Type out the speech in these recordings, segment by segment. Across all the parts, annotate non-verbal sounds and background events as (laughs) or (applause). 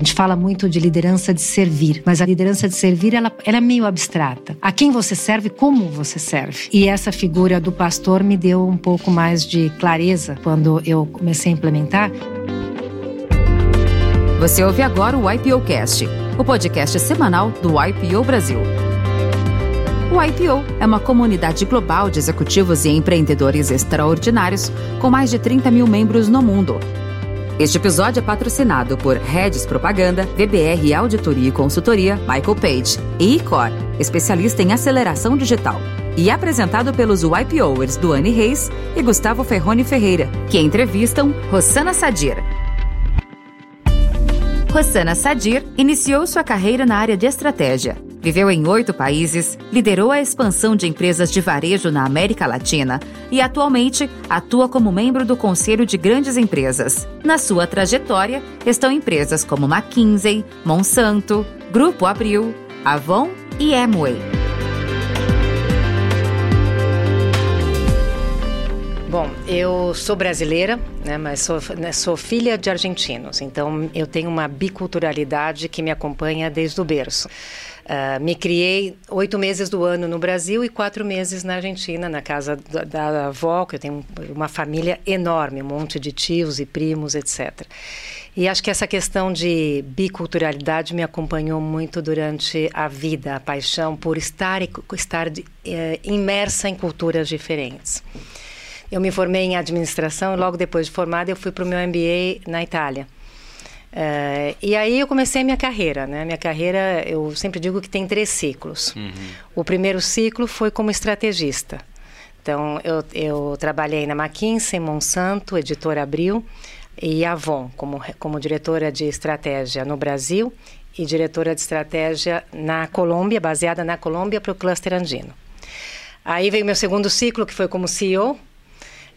A gente fala muito de liderança de servir, mas a liderança de servir ela, ela é meio abstrata. A quem você serve, como você serve. E essa figura do pastor me deu um pouco mais de clareza quando eu comecei a implementar. Você ouve agora o IPOcast, o podcast semanal do IPO Brasil. O IPO é uma comunidade global de executivos e empreendedores extraordinários com mais de 30 mil membros no mundo. Este episódio é patrocinado por Redes Propaganda, VBR Auditoria e Consultoria, Michael Page e Icor, especialista em aceleração digital. E apresentado pelos YPOers Duane Reis e Gustavo Ferrone Ferreira, que entrevistam Rossana Sadir, Rossana Sadir iniciou sua carreira na área de estratégia. Viveu em oito países, liderou a expansão de empresas de varejo na América Latina e atualmente atua como membro do Conselho de Grandes Empresas. Na sua trajetória estão empresas como McKinsey, Monsanto, Grupo Abril, Avon e Amway. Bom, eu sou brasileira, né, mas sou, né, sou, filha de argentinos, então eu tenho uma biculturalidade que me acompanha desde o berço. Uh, me criei oito meses do ano no Brasil e quatro meses na Argentina, na casa da, da avó, que eu tenho uma família enorme, um monte de tios e primos, etc. E acho que essa questão de biculturalidade me acompanhou muito durante a vida, a paixão por estar, estar eh, imersa em culturas diferentes. Eu me formei em administração e logo depois de formada eu fui para o meu MBA na Itália. Uh, e aí eu comecei a minha carreira, né? Minha carreira, eu sempre digo que tem três ciclos. Uhum. O primeiro ciclo foi como estrategista. Então, eu, eu trabalhei na McKinsey, Monsanto, Editora Abril e Avon, como, como diretora de estratégia no Brasil e diretora de estratégia na Colômbia, baseada na Colômbia para o cluster andino. Aí veio meu segundo ciclo, que foi como CEO,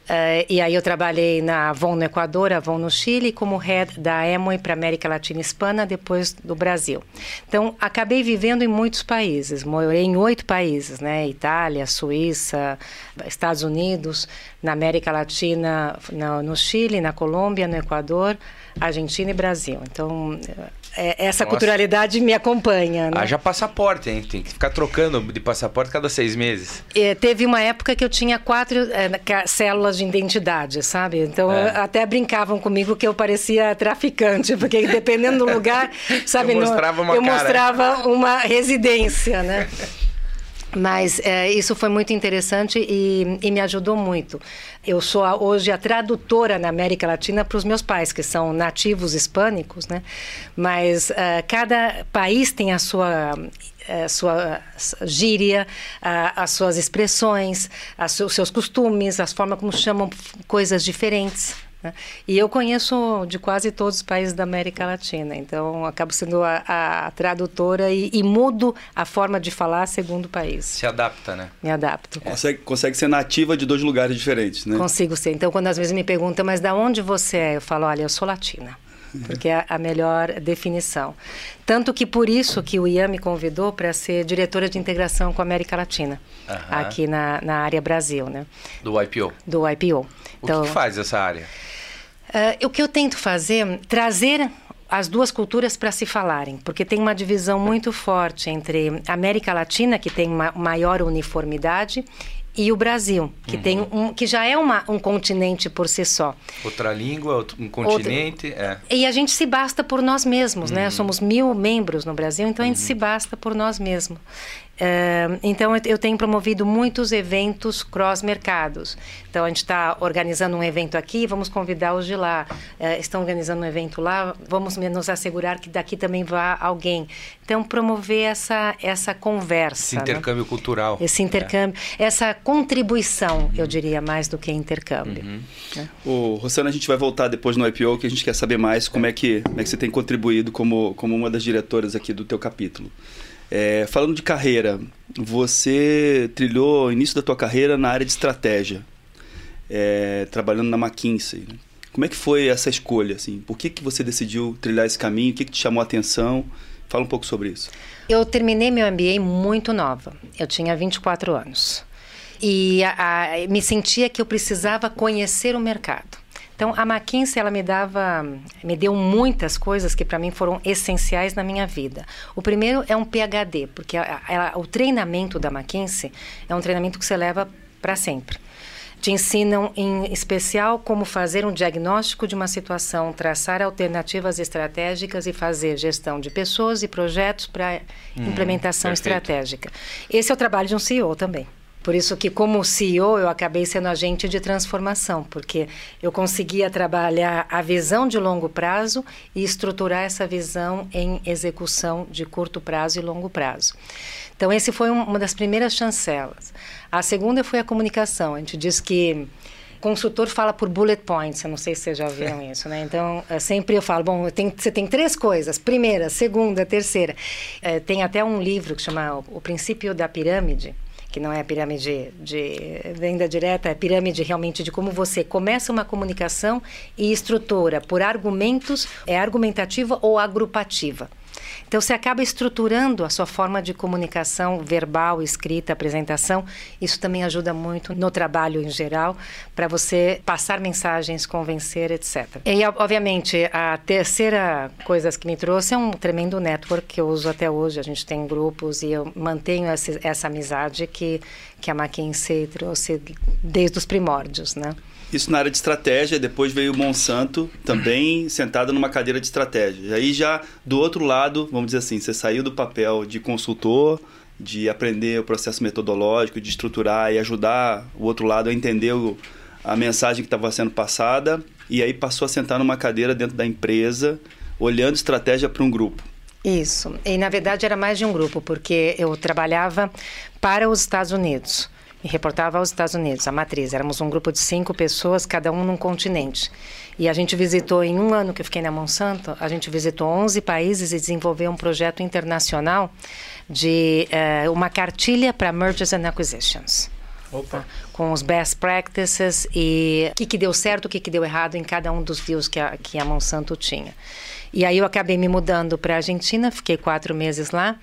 Uh, e aí eu trabalhei na Avon no Equador, Avon no Chile, como head da Amway para América Latina Hispana, depois do Brasil. Então, acabei vivendo em muitos países, morei em oito países, né? Itália, Suíça, Estados Unidos, na América Latina, no Chile, na Colômbia, no Equador, Argentina e Brasil. Então, é, essa Nossa. culturalidade me acompanha. Né? Haja passaporte, hein? Tem que ficar trocando de passaporte cada seis meses. É, teve uma época que eu tinha quatro é, células de identidade, sabe? Então é. até brincavam comigo que eu parecia traficante, porque dependendo do lugar, (laughs) sabe? eu mostrava uma, eu cara. mostrava uma residência, né? (laughs) Mas é, isso foi muito interessante e, e, me ajudou muito. Eu sou a, hoje a tradutora na América Latina para os meus pais, que são nativos hispânicos, né? Mas uh, cada país tem a sua a sua gíria, as suas expressões, os seus costumes, as formas como chamam coisas diferentes. Né? E eu conheço de quase todos os países da América Latina, então acabo sendo a, a tradutora e, e, mudo a forma de falar segundo o país. Se adapta, né? Me adapto. É. Consegue, consegue ser nativa de dois lugares diferentes, né? Consigo ser. Então, quando às vezes me perguntam, mas da onde você é? Eu falo, olha, eu sou latina porque é a melhor definição. Tanto que por isso que o Ian me convidou para ser diretora de integração com a América Latina, aqui na, na área Brasil, né? Do IPO. Do IPO. O então, que, que faz essa área? Uh, o que eu tento fazer, trazer as duas culturas para se falarem, porque tem uma divisão muito forte entre a América Latina, que tem uma maior uniformidade, e o Brasil, que, uhum. tem um, que já é uma, um continente por si só. Outra língua, um continente. Outra... É. E a gente se basta por nós mesmos, né? uhum. né? Somos mil membros no Brasil, então a gente uhum. se basta por nós mesmos. Uh, então, eu tenho promovido muitos eventos cross-mercados. Então, a gente está organizando um evento aqui, vamos convidar os de lá. Uh, estão organizando um evento lá, vamos nos assegurar que daqui também vá alguém. Então, promover essa, essa conversa. Esse intercâmbio né? cultural. Esse intercâmbio, é. essa contribuição, eu diria, mais do que intercâmbio. Uhum. Né? O Rossana, a gente vai voltar depois no IPO, que a gente quer saber mais como é que, como é que você tem contribuído como, como uma das diretoras aqui do teu capítulo. É, falando de carreira, você trilhou o início da tua carreira na área de estratégia, é, trabalhando na McKinsey. Né? Como é que foi essa escolha? Assim? Por que, que você decidiu trilhar esse caminho? O que, que te chamou a atenção? Fala um pouco sobre isso. Eu terminei meu MBA muito nova. Eu tinha 24 anos. E a, a, me sentia que eu precisava conhecer o mercado. Então, a McKinsey, ela me dava, me deu muitas coisas que para mim foram essenciais na minha vida. O primeiro é um PhD, porque a, a, o treinamento da McKinsey é um treinamento que você leva para sempre. Te ensinam, em especial, como fazer um diagnóstico de uma situação, traçar alternativas estratégicas e fazer gestão de pessoas e projetos para hum, implementação perfeito. estratégica. Esse é o trabalho de um CEO também. Por isso que, como CEO, eu acabei sendo agente de transformação, porque eu conseguia trabalhar a visão de longo prazo e estruturar essa visão em execução de curto prazo e longo prazo. Então, esse foi um, uma das primeiras chancelas. A segunda foi a comunicação. A gente diz que consultor fala por bullet points, eu não sei se vocês já viram (laughs) isso, né? Então, é, sempre eu falo, bom, tem, você tem três coisas, primeira, segunda, terceira. É, tem até um livro que chama O Princípio da Pirâmide, que não é a pirâmide de venda direta, é a pirâmide realmente de como você começa uma comunicação e estrutura por argumentos, é argumentativa ou agrupativa. Então, você acaba estruturando a sua forma de comunicação verbal, escrita, apresentação. Isso também ajuda muito no trabalho em geral, para você passar mensagens, convencer, etc. E, obviamente, a terceira coisa que me trouxe é um tremendo network que eu uso até hoje. A gente tem grupos e eu mantenho essa, essa amizade que, que a McKinsey trouxe desde os primórdios, né? Isso na área de estratégia, depois veio o Monsanto, também (clears throat) sentado numa cadeira de estratégia. E aí já do outro lado, vamos dizer assim, você saiu do papel de consultor, de aprender o processo metodológico, de estruturar e ajudar o outro lado a entender o, a mensagem que estava sendo passada, e aí passou a sentar numa cadeira dentro da empresa, olhando estratégia para um grupo. Isso. E na verdade era mais de um grupo, porque eu trabalhava para os Estados Unidos e reportava aos Estados Unidos, a matriz. Éramos um grupo de cinco pessoas, cada um num continente. E a gente visitou, em um ano que eu fiquei na Monsanto, a gente visitou 11 países e desenvolveu um projeto internacional de uh, uma cartilha para mergers and acquisitions. Opa. Com os best practices e o que, que deu certo, o que, que deu errado em cada um dos deals que a, que a Monsanto tinha. E aí eu acabei me mudando para a Argentina, fiquei quatro meses lá,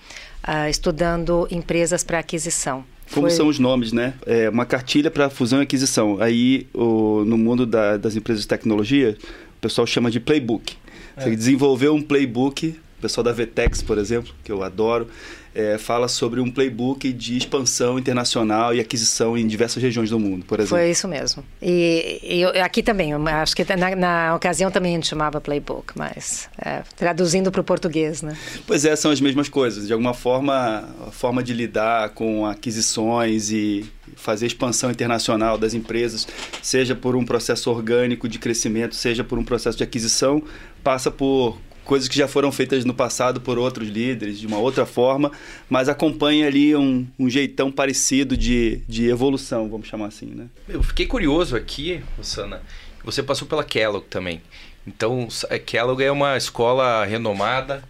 uh, estudando empresas para aquisição. Como Foi... são os nomes, né? É uma cartilha para fusão e aquisição. Aí, o, no mundo da, das empresas de tecnologia, o pessoal chama de playbook. É. Você desenvolveu um playbook, o pessoal da Vetex, por exemplo, que eu adoro, é, fala sobre um playbook de expansão internacional e aquisição em diversas regiões do mundo, por exemplo. Foi isso mesmo. E, e eu, aqui também, acho que na, na, ocasião também a gente chamava playbook, mas é, traduzindo para o português, né? Pois é, são as mesmas coisas. De alguma forma, a forma de lidar com aquisições e fazer expansão internacional das empresas, seja por um processo orgânico de crescimento, seja por um processo de aquisição, passa por coisas que já foram feitas no passado por outros líderes de uma outra forma, mas acompanha ali um, um jeitão parecido de, de evolução, vamos chamar assim, né? Eu fiquei curioso aqui, Rosana, você passou pela Kellogg também. Então, a Kellogg é uma escola renomada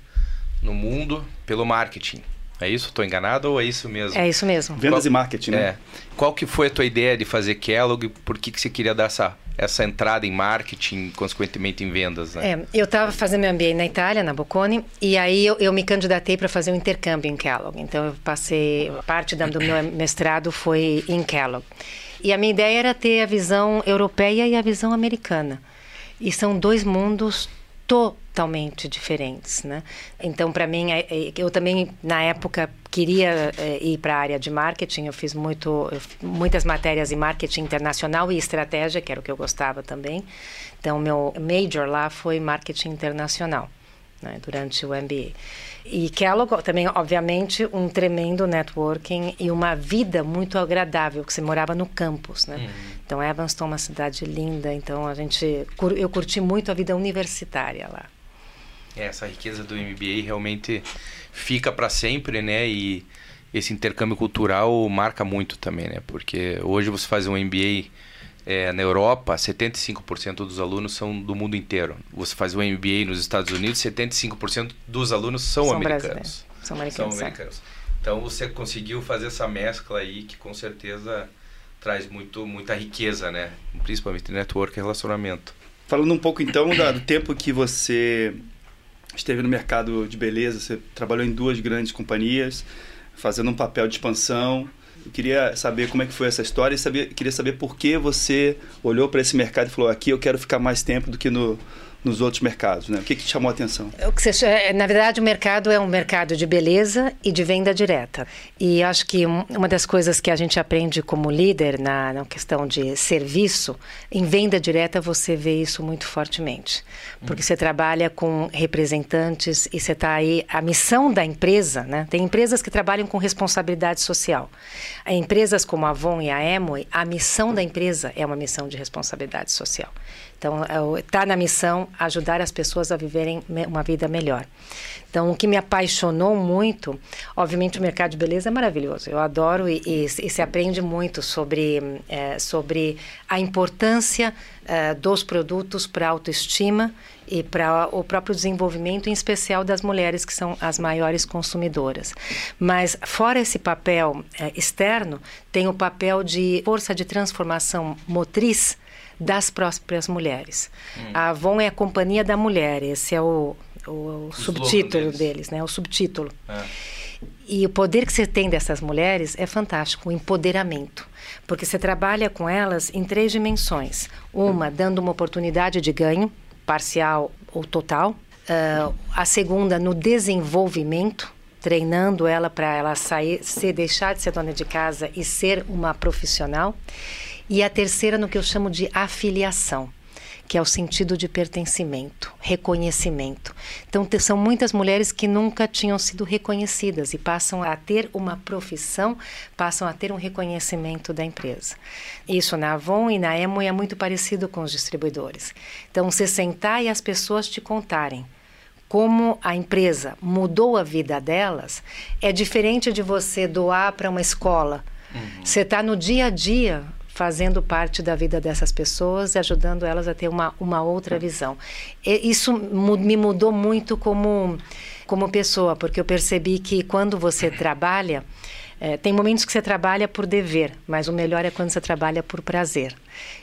no mundo pelo marketing. É isso? Estou enganado ou é isso mesmo? É isso mesmo. Vendas Qual, e marketing, né? É. Qual que foi a tua ideia de fazer Kellogg? Por que, que você queria dar essa essa entrada em marketing, consequentemente em vendas, né? É, eu estava fazendo meu MBA na Itália, na Bocconi, e aí eu, eu me candidatei para fazer um intercâmbio em Kellogg. Então eu passei, parte do meu mestrado foi em Kellogg. E a minha ideia era ter a visão europeia e a visão americana. E são dois mundos totalmente diferentes, né? Então, para mim, é, é, eu também na época queria é, ir para a área de marketing. Eu fiz muito, muitas matérias em marketing internacional e estratégia, que era o que eu gostava também. Então, meu major lá foi marketing internacional, né? durante o MBA. E Kellogg também, obviamente, um tremendo networking e uma vida muito agradável, que você morava no campus, né? Uhum. Então, Evanston é uma cidade linda, então a gente, eu curti muito a vida universitária lá. É, essa riqueza do MBA realmente fica para sempre, né? E esse intercâmbio cultural marca muito também, né? Porque hoje você faz um MBA é, na Europa, 75% dos alunos são do mundo inteiro. Você faz um MBA nos Estados Unidos, 75% dos alunos são, são americanos. São americanos. São americanos. Então você conseguiu fazer essa mescla aí que com certeza traz muito, muita riqueza, né? Principalmente network e relacionamento. Falando um pouco então do tempo que você esteve no mercado de beleza, você trabalhou em duas grandes companhias, fazendo um papel de expansão. Eu queria saber como é que foi essa história e saber, queria saber por que você olhou para esse mercado e falou: aqui eu quero ficar mais tempo do que no, nos outros mercados, né? O que, que te chamou a atenção? O que você, é, na verdade, o mercado é um mercado de beleza e de venda direta. E acho que uma das coisas que a gente aprende como líder na, na questão de serviço, em venda direta você vê isso muito fortemente. Porque você trabalha com representantes e você está aí... A missão da empresa, né? Tem empresas que trabalham com responsabilidade social. Empresas como a Avon e a Emoi, a missão da empresa é uma missão de responsabilidade social. Então, está é na missão ajudar as pessoas a viverem uma vida melhor. Então, o que me apaixonou muito, obviamente, o mercado de beleza é maravilhoso. Eu adoro e, e, e se aprende muito sobre, é, sobre a importância é, dos produtos para a autoestima e para o próprio desenvolvimento, em especial das mulheres, que são as maiores consumidoras. Mas, fora esse papel é, externo, tem o papel de força de transformação motriz das próprias mulheres. Hum. A Avon é a companhia da mulher, esse é o, o, o subtítulo deles. deles. né? O subtítulo. É. E o poder que você tem dessas mulheres é fantástico, o empoderamento. Porque você trabalha com elas em três dimensões. Uma, dando uma oportunidade de ganho, parcial ou total. Uh, a segunda, no desenvolvimento, treinando ela para ela sair, se deixar de ser dona de casa e ser uma profissional. E a terceira no que eu chamo de afiliação, que é o sentido de pertencimento, reconhecimento. Então, são muitas mulheres que nunca tinham sido reconhecidas e passam a ter uma profissão, passam a ter um reconhecimento da empresa. Isso na Avon e na Emo é muito parecido com os distribuidores. Então, você sentar e as pessoas te contarem como a empresa mudou a vida delas é diferente de você doar para uma escola. Uhum. Você está no dia a dia fazendo parte da vida dessas pessoas e ajudando elas a ter uma, uma outra visão. E isso me mudou muito como, como pessoa, porque eu percebi que quando você trabalha, é, tem momentos que você trabalha por dever, mas o melhor é quando você trabalha por prazer.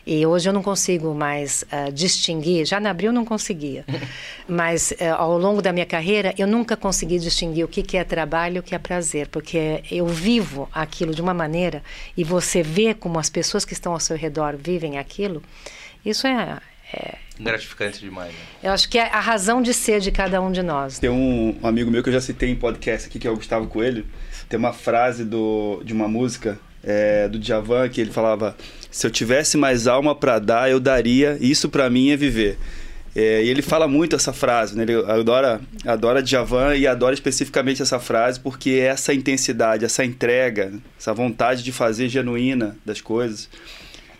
E hoje eu não consigo mais uh, distinguir, já na Abril não conseguia, (laughs) mas uh, ao longo da minha carreira eu nunca consegui distinguir o que, que é trabalho e o que é prazer, porque eu vivo aquilo de uma maneira e você vê como as pessoas que estão ao seu redor vivem aquilo, isso é, é gratificante demais. Né? Eu acho que é a razão de ser de cada um de nós. Tem um amigo meu que eu já citei em podcast aqui, que é o Gustavo Coelho, tem uma frase do, de uma música é, do Djavan que ele falava: Se eu tivesse mais alma para dar, eu daria. Isso para mim é viver. É, e ele fala muito essa frase, né? Ele adora, adora Djavan e adora especificamente essa frase porque é essa intensidade, essa entrega, essa vontade de fazer genuína das coisas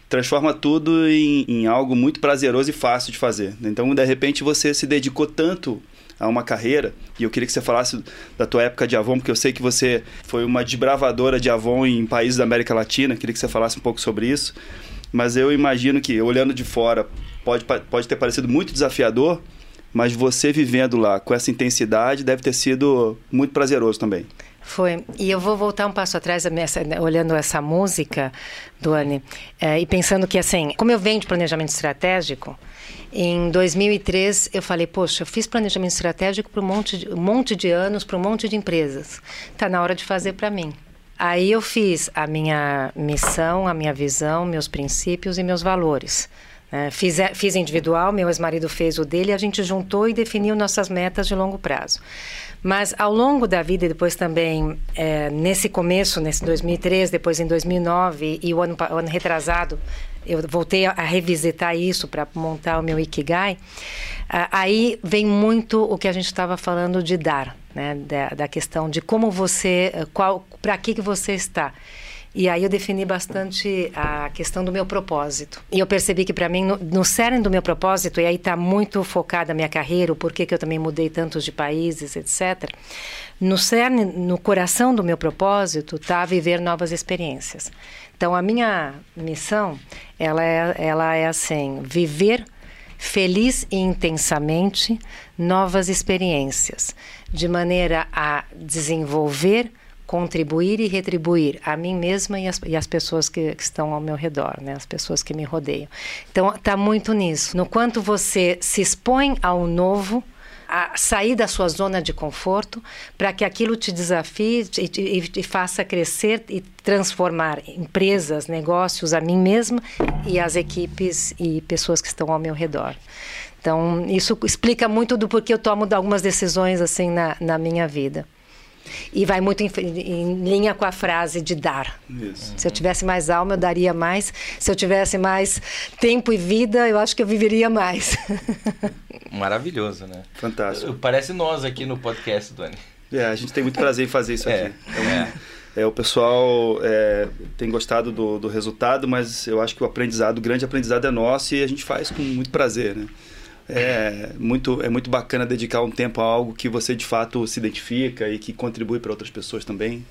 transforma tudo em, em algo muito prazeroso e fácil de fazer. Então, de repente, você se dedicou tanto a uma carreira. E eu queria que você falasse da tua época de Avon, porque eu sei que você foi uma desbravadora de Avon em países da América Latina. Queria que você falasse um pouco sobre isso. Mas eu imagino que, olhando de fora, pode, pode ter parecido muito desafiador, mas você vivendo lá com essa intensidade deve ter sido muito prazeroso também. Foi. E eu vou voltar um passo atrás, olhando essa música, Duane, é, e pensando que, assim, como eu venho de planejamento estratégico, em 2003 eu falei, poxa, eu fiz planejamento estratégico para um monte de, um monte de anos, para um monte de empresas. Está na hora de fazer para mim. Aí eu fiz a minha missão, a minha visão, meus princípios e meus valores. É, fiz, fiz individual, meu ex-marido fez o dele, a gente juntou e definiu nossas metas de longo prazo. Mas ao longo da vida, e depois também é, nesse começo, nesse 2003, depois em 2009 e o ano, o ano retrasado, eu voltei a, revisitar isso para montar o meu Ikigai. aí vem muito o que a gente estava falando de dar, né? Da, da, questão de como você, qual, para que que você está. E aí eu defini bastante a questão do meu propósito. E eu percebi que para mim, no, no cerne do meu propósito, e aí está muito focada a minha carreira, o porquê que eu também mudei tantos de países, etc. No cerne, no coração do meu propósito, está viver novas experiências. Então a minha missão, ela é, ela é assim, viver feliz e intensamente novas experiências, de maneira a desenvolver contribuir e retribuir a mim mesma e as, e as pessoas que, que, estão ao meu redor, né? as pessoas que me rodeiam. Então, está muito nisso. No quanto você se expõe ao novo, sair da sua zona de conforto para que aquilo te desafie e, e, e, faça crescer e transformar empresas, negócios, a mim mesma e as equipes e pessoas que estão ao meu redor. Então, isso explica muito do porquê eu tomo algumas decisões assim na, na minha vida. E vai muito em, em, linha com a frase de dar. Isso. Se eu tivesse mais alma, eu daria mais. Se eu tivesse mais tempo e vida, eu acho que eu viveria mais. (laughs) Maravilhoso, né? Fantástico. Parece nós aqui no podcast, Dani. É, a gente tem muito prazer em fazer isso é, aqui. Então, é. É, o pessoal é, tem gostado do, do resultado, mas eu acho que o aprendizado, o grande aprendizado é nosso e a gente faz com muito prazer, né? É muito, é muito bacana dedicar um tempo a algo que você de fato se identifica e que contribui para outras pessoas também.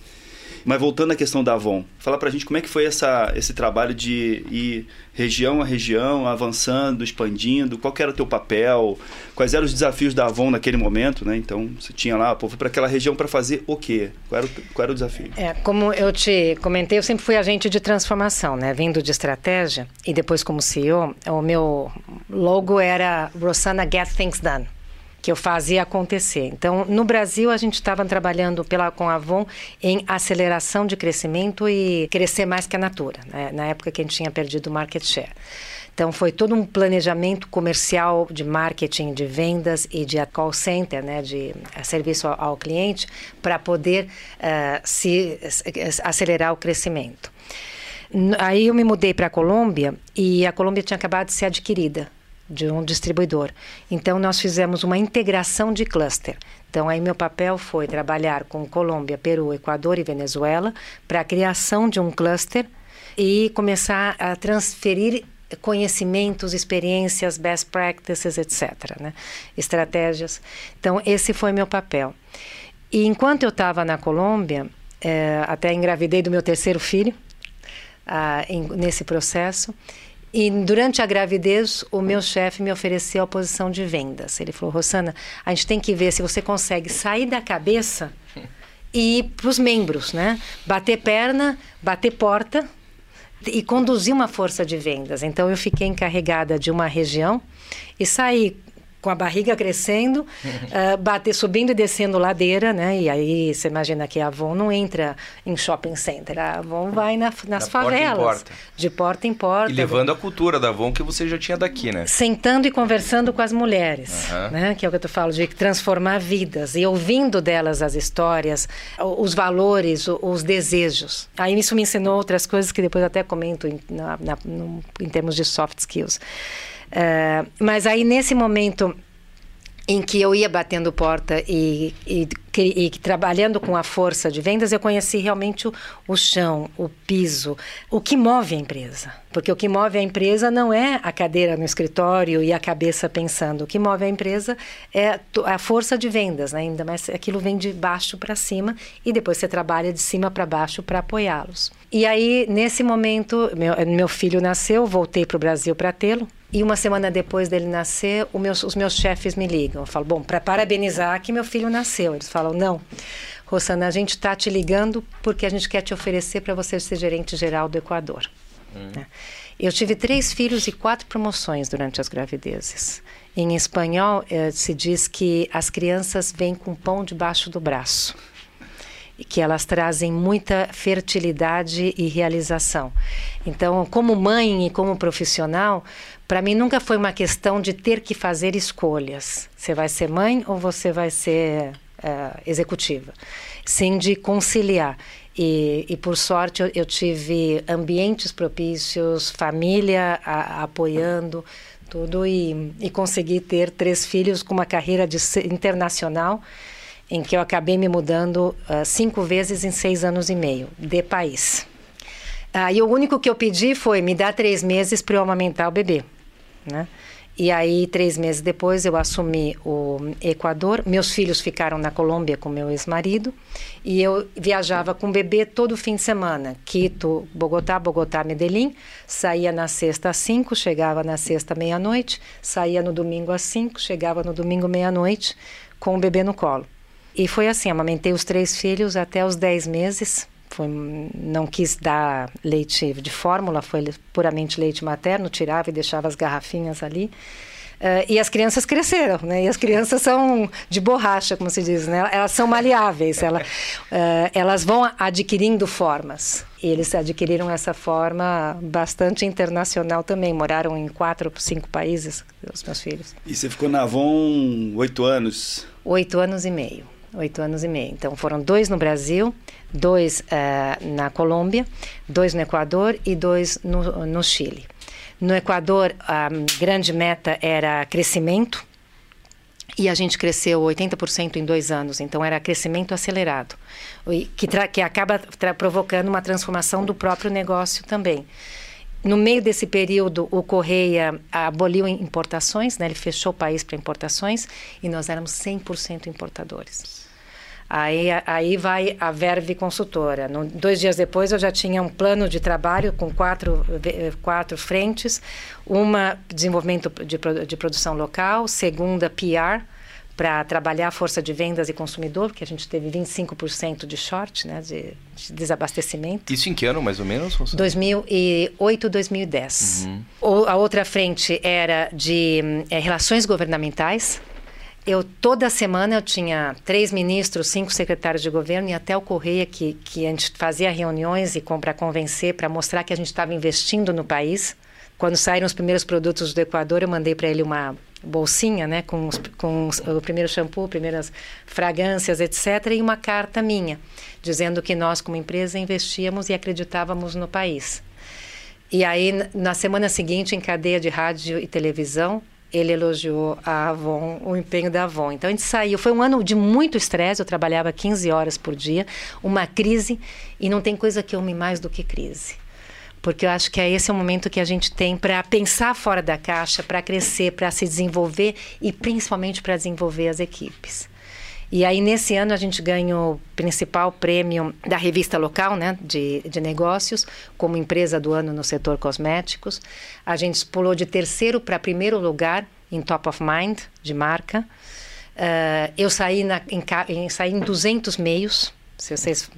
Mas voltando à questão da Avon, fala pra gente como é que foi essa, esse trabalho de ir região a região, avançando, expandindo, qual era o teu papel, quais eram os desafios da Avon naquele momento, né? Então, você tinha lá, pô, foi para aquela região para fazer o quê? Qual era o, qual era o desafio? É, como eu te comentei, eu sempre fui agente de transformação, né? Vindo de estratégia e depois como CEO, o meu logo era Rosanna Get Things Done que eu fazia acontecer. Então, no Brasil, a gente estava trabalhando pela com a Avon em aceleração de crescimento e crescer mais que a Natura, né? na época que a gente tinha perdido o market share. Então, foi todo um planejamento comercial de marketing, de vendas e de call center, né, de uh, serviço ao, cliente, para poder uh, se acelerar o crescimento. Aí eu me mudei para a Colômbia e a Colômbia tinha acabado de ser adquirida de um distribuidor. Então nós fizemos uma integração de cluster. Então aí meu papel foi trabalhar com Colômbia, Peru, Equador e Venezuela para a criação de um cluster e começar a transferir conhecimentos, experiências, best practices, etc. Né? Estratégias. Então esse foi meu papel. E enquanto eu estava na Colômbia, é, até engravidei do meu terceiro filho ah, em, nesse processo. E durante a gravidez, o meu chefe me ofereceu a posição de vendas. Ele falou: Rosana, a gente tem que ver se você consegue sair da cabeça e ir para os membros, né? Bater perna, bater porta e conduzir uma força de vendas. Então, eu fiquei encarregada de uma região e saí com a barriga crescendo, uh, (laughs) bater, subindo e descendo ladeira, né? E aí você imagina que a Avon não entra em shopping center, a Avon vai na, nas da favelas, porta porta. de porta em porta. E levando a cultura da Avon que você já tinha daqui, né? Sentando e conversando com as mulheres, uhum. né? Que é o que eu falo de transformar vidas e ouvindo delas as histórias, os valores, os desejos. Aí isso me ensinou outras coisas que depois até comento em, na, na, no, em termos de soft skills. Uh, mas aí, nesse momento em que eu ia batendo porta e, e, e, trabalhando com a força de vendas, eu conheci realmente o, o, chão, o piso, o que move a empresa. Porque o que move a empresa não é a cadeira no escritório e a cabeça pensando. O que move a empresa é a força de vendas, né? ainda mais aquilo vem de baixo para cima e depois você trabalha de cima para baixo para apoiá-los. E aí, nesse momento, meu, meu filho nasceu, voltei para o Brasil para tê-lo. E uma semana depois dele nascer, meus, os meus chefes me ligam. Eu falo, bom, para parabenizar que meu filho nasceu. Eles falam, não, Rosana, a gente está te ligando porque a gente quer te oferecer para você ser gerente geral do Equador. Hum. Eu tive três filhos e quatro promoções durante as gravidezes. Em espanhol, eh, se diz que as crianças vêm com pão debaixo do braço e que elas trazem muita fertilidade e realização. Então, como mãe e como profissional, para mim nunca foi uma questão de ter que fazer escolhas. Você vai ser mãe ou você vai ser uh, executiva? Sim, de conciliar. E, e, por sorte eu, eu, tive ambientes propícios, família a, a, apoiando tudo e, e consegui ter três filhos com uma carreira de, internacional em que eu acabei me mudando uh, cinco vezes em seis anos e meio de país. Uh, e o único que eu pedi foi me dar três meses para eu amamentar o bebê, né? E aí, três meses depois, eu assumi o Equador. Meus filhos ficaram na Colômbia com meu ex-marido. E eu viajava com o bebê todo fim de semana. Quito, Bogotá, Bogotá, Medellín. Saía na sexta às cinco, chegava na sexta meia-noite. Saía no domingo às cinco, chegava no domingo meia-noite com o bebê no colo. E foi assim, amamentei os três filhos até os 10 meses. Foi, não quis dar leite de fórmula, foi puramente leite materno, tirava e deixava as garrafinhas ali. Uh, e as crianças cresceram, né? E as crianças são de borracha, como se diz, né? Elas são maleáveis, ela, uh, elas vão adquirindo formas. E eles adquiriram essa forma bastante internacional também. Moraram em quatro, cinco países, os meus filhos. E você ficou na Avon oito anos? Oito anos e meio. Oito anos e meio. Então foram dois no Brasil, dois uh, na Colômbia, dois no Equador e dois no, no Chile. No Equador, a grande meta era crescimento, e a gente cresceu 80% em dois anos, então era crescimento acelerado, que, que acaba provocando uma transformação do próprio negócio também. No meio desse período, o Correia aboliu importações, né? ele fechou o país para importações e nós éramos 100% importadores. Aí, aí vai a Verve Consultora. No, dois dias depois eu já tinha um plano de trabalho com quatro, quatro frentes. Uma, desenvolvimento de, de produção local. Segunda, PR, para trabalhar a força de vendas e consumidor, porque a gente teve 25% de short, né, de, de, desabastecimento. Isso em que ano, mais ou menos? 2008, 2010. Uhum. O, a outra frente era de é, relações governamentais, eu toda semana eu tinha três ministros, cinco secretários de governo e até o Correia que, que a gente fazia reuniões e para convencer, para mostrar que a gente estava investindo no país. Quando saíram os primeiros produtos do Equador, eu mandei para ele uma bolsinha, né, com, os, com os, o primeiro shampoo, primeiras fragrâncias, etc, e uma carta minha dizendo que nós como empresa investíamos e acreditávamos no país. E aí na semana seguinte, em cadeia de rádio e televisão, ele elogiou a Avon, o empenho da Avon. Então a gente saiu, foi um ano de muito estresse, eu trabalhava 15 horas por dia, uma crise, e não tem coisa que eu ame mais do que crise. Porque eu acho que é esse é o momento que a gente tem para pensar fora da caixa, para crescer, para se desenvolver e principalmente para desenvolver as equipes. E aí, nesse ano, a gente ganhou o principal prêmio da revista local, né, de, de negócios, como empresa do ano no setor cosméticos. A gente pulou de terceiro para primeiro lugar em Top of Mind, de marca. Uh, eu saí, na, em, em, saí em 200 meios, se vocês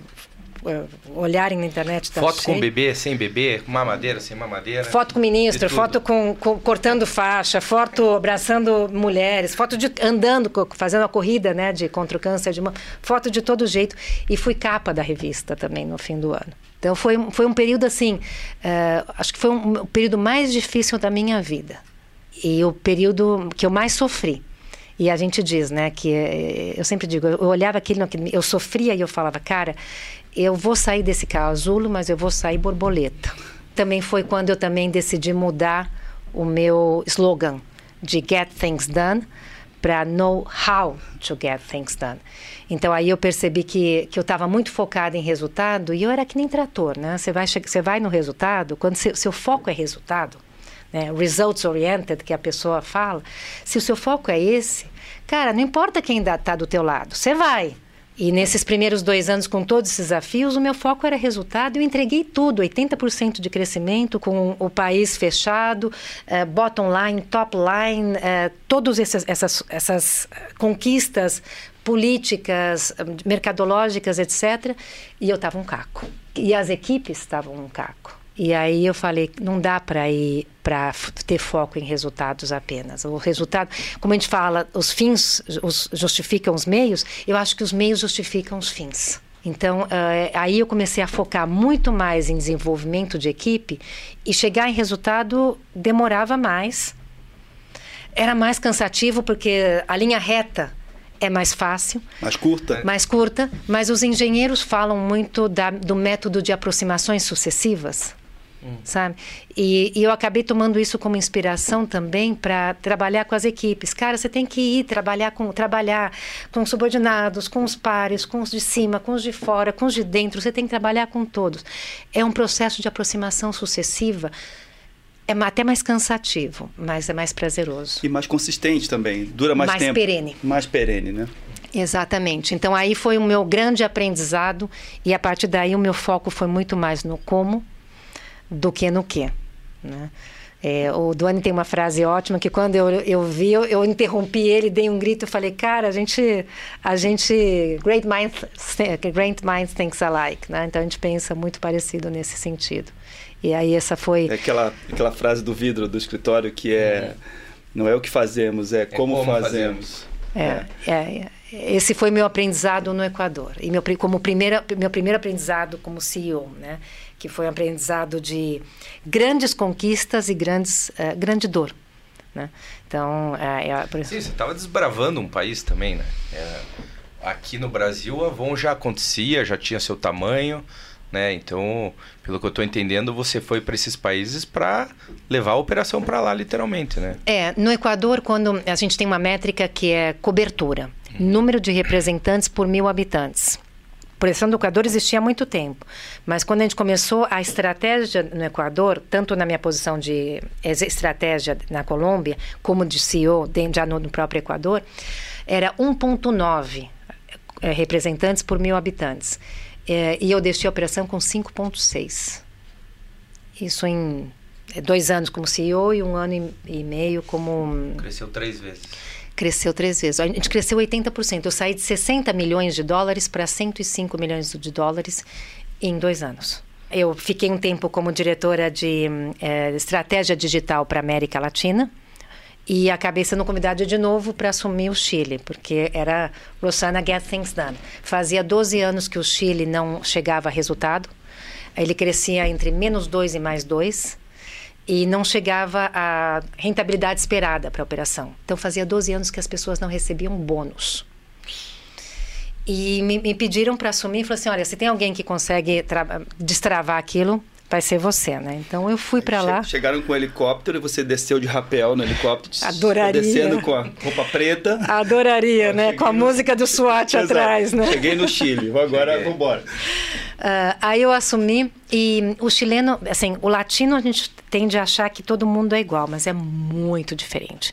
olharem na internet. Tá foto cheio. com bebê, sem bebê, com mamadeira, sem mamadeira. Foto com ministro, foto com, com, cortando faixa, foto abraçando mulheres, foto de andando, fazendo a corrida né, de contra o câncer de mama, foto de todo jeito. E fui capa da revista também no fim do ano. Então foi, foi um período assim, uh, acho que foi um, o período mais difícil da minha vida. E o período que eu mais sofri. E a gente diz, né, que eh, eu sempre digo, eu olhava aquilo, eu sofria e eu falava, cara, eu vou sair desse casulo, mas eu vou sair borboleta. Também foi quando eu também decidi mudar o meu slogan de Get Things Done para Know How to Get Things Done. Então aí eu percebi que, que eu estava muito focada em resultado e eu era que nem trator, né? Você vai, você vai no resultado, quando seu, seu foco é resultado, né? results oriented que a pessoa fala, se o seu foco é esse, cara, não importa quem está do teu lado, você vai. E nesses primeiros dois anos, com todos esses desafios, o meu foco era resultado. Eu entreguei tudo, 80% de crescimento, com o país fechado, uh, bottom line, top line, uh, todas essas, essas, essas conquistas políticas, mercadológicas, etc. E eu estava um caco. E as equipes estavam um caco. E aí eu falei, não dá para ir para ter foco em resultados apenas. O resultado, como a gente fala, os fins os justificam os meios, eu acho que os meios justificam os fins. Então, uh, aí eu comecei a focar muito mais em desenvolvimento de equipe e chegar em resultado demorava mais. Era mais cansativo porque a linha reta é mais fácil. Mais curta. Mais curta, mas os engenheiros falam muito da, do método de aproximações sucessivas. Hum. Sabe? E, e, eu acabei tomando isso como inspiração também para trabalhar com as equipes. Cara, você tem que ir trabalhar com trabalhar com os subordinados, com os pares, com os de cima, com os de fora, com os de dentro. Você tem que trabalhar com todos. É um processo de aproximação sucessiva. É até mais cansativo, mas é mais prazeroso. E mais consistente também. Dura mais, mais tempo. Mais perene. Mais perene, né? Exatamente. Então aí foi o meu grande aprendizado e a partir daí o meu foco foi muito mais no como do que no que. Né? É, o Duane tem uma frase ótima que quando eu, eu vi, eu, eu interrompi ele, dei um grito e falei, cara, a gente, a gente, great minds, great minds thinks alike, né? Então a gente pensa muito parecido nesse sentido. E aí essa foi... É aquela, aquela frase do vidro do escritório que é... Não é o que fazemos, é, é como, como, fazemos. fazemos. É, é, é. Esse foi meu aprendizado no Equador. E meu, como primeira, meu primeiro aprendizado como CEO, né? Que foi um aprendizado de grandes conquistas e grandes, uh, grande dor. Né? Então, é, é, por... Sim, você estava desbravando um país também, né? É, aqui no Brasil, a Avon já acontecia, já tinha seu tamanho, né? Então, pelo que eu estou entendendo, você foi para esses países para levar a operação para lá, literalmente, né? É, no Equador, quando a gente tem uma métrica que é cobertura, uhum. número de representantes por mil habitantes. Projeção do Equador existia há muito tempo, mas quando a gente começou a estratégia no Equador, tanto na minha posição de estratégia na Colômbia, como de CEO já no, próprio Equador, era 1,9 é, representantes por mil habitantes. É, e eu deixei a operação com 5,6. Isso em é, dois anos como CEO e um ano e meio como. Cresceu três vezes. Cresceu três vezes. A gente cresceu 80%. Eu saí de 60 milhões de dólares para 105 milhões de dólares em dois anos. Eu fiquei um tempo como diretora de é, estratégia digital para América Latina e acabei sendo convidada de novo para assumir o Chile, porque era Rosana Get Things Done. Fazia 12 anos que o Chile não chegava a resultado. Ele crescia entre menos 2 e mais 2 e não chegava à rentabilidade esperada para a operação. Então fazia 12 anos que as pessoas não recebiam bônus. E me, me pediram para assumir, falaram assim, olha, se tem alguém que consegue destravar aquilo, vai ser você, né? Então eu fui para lá. Chegaram com o helicóptero e você desceu de rapel no helicóptero. Adoraria. Descendo com a roupa preta. Adoraria, né? Com a no... música do SWAT atrás, né? Cheguei no Chile, agora vamos embora. Uh, aí eu assumi e o chileno, assim, o latino a gente tende a achar que todo mundo é igual, mas é muito diferente.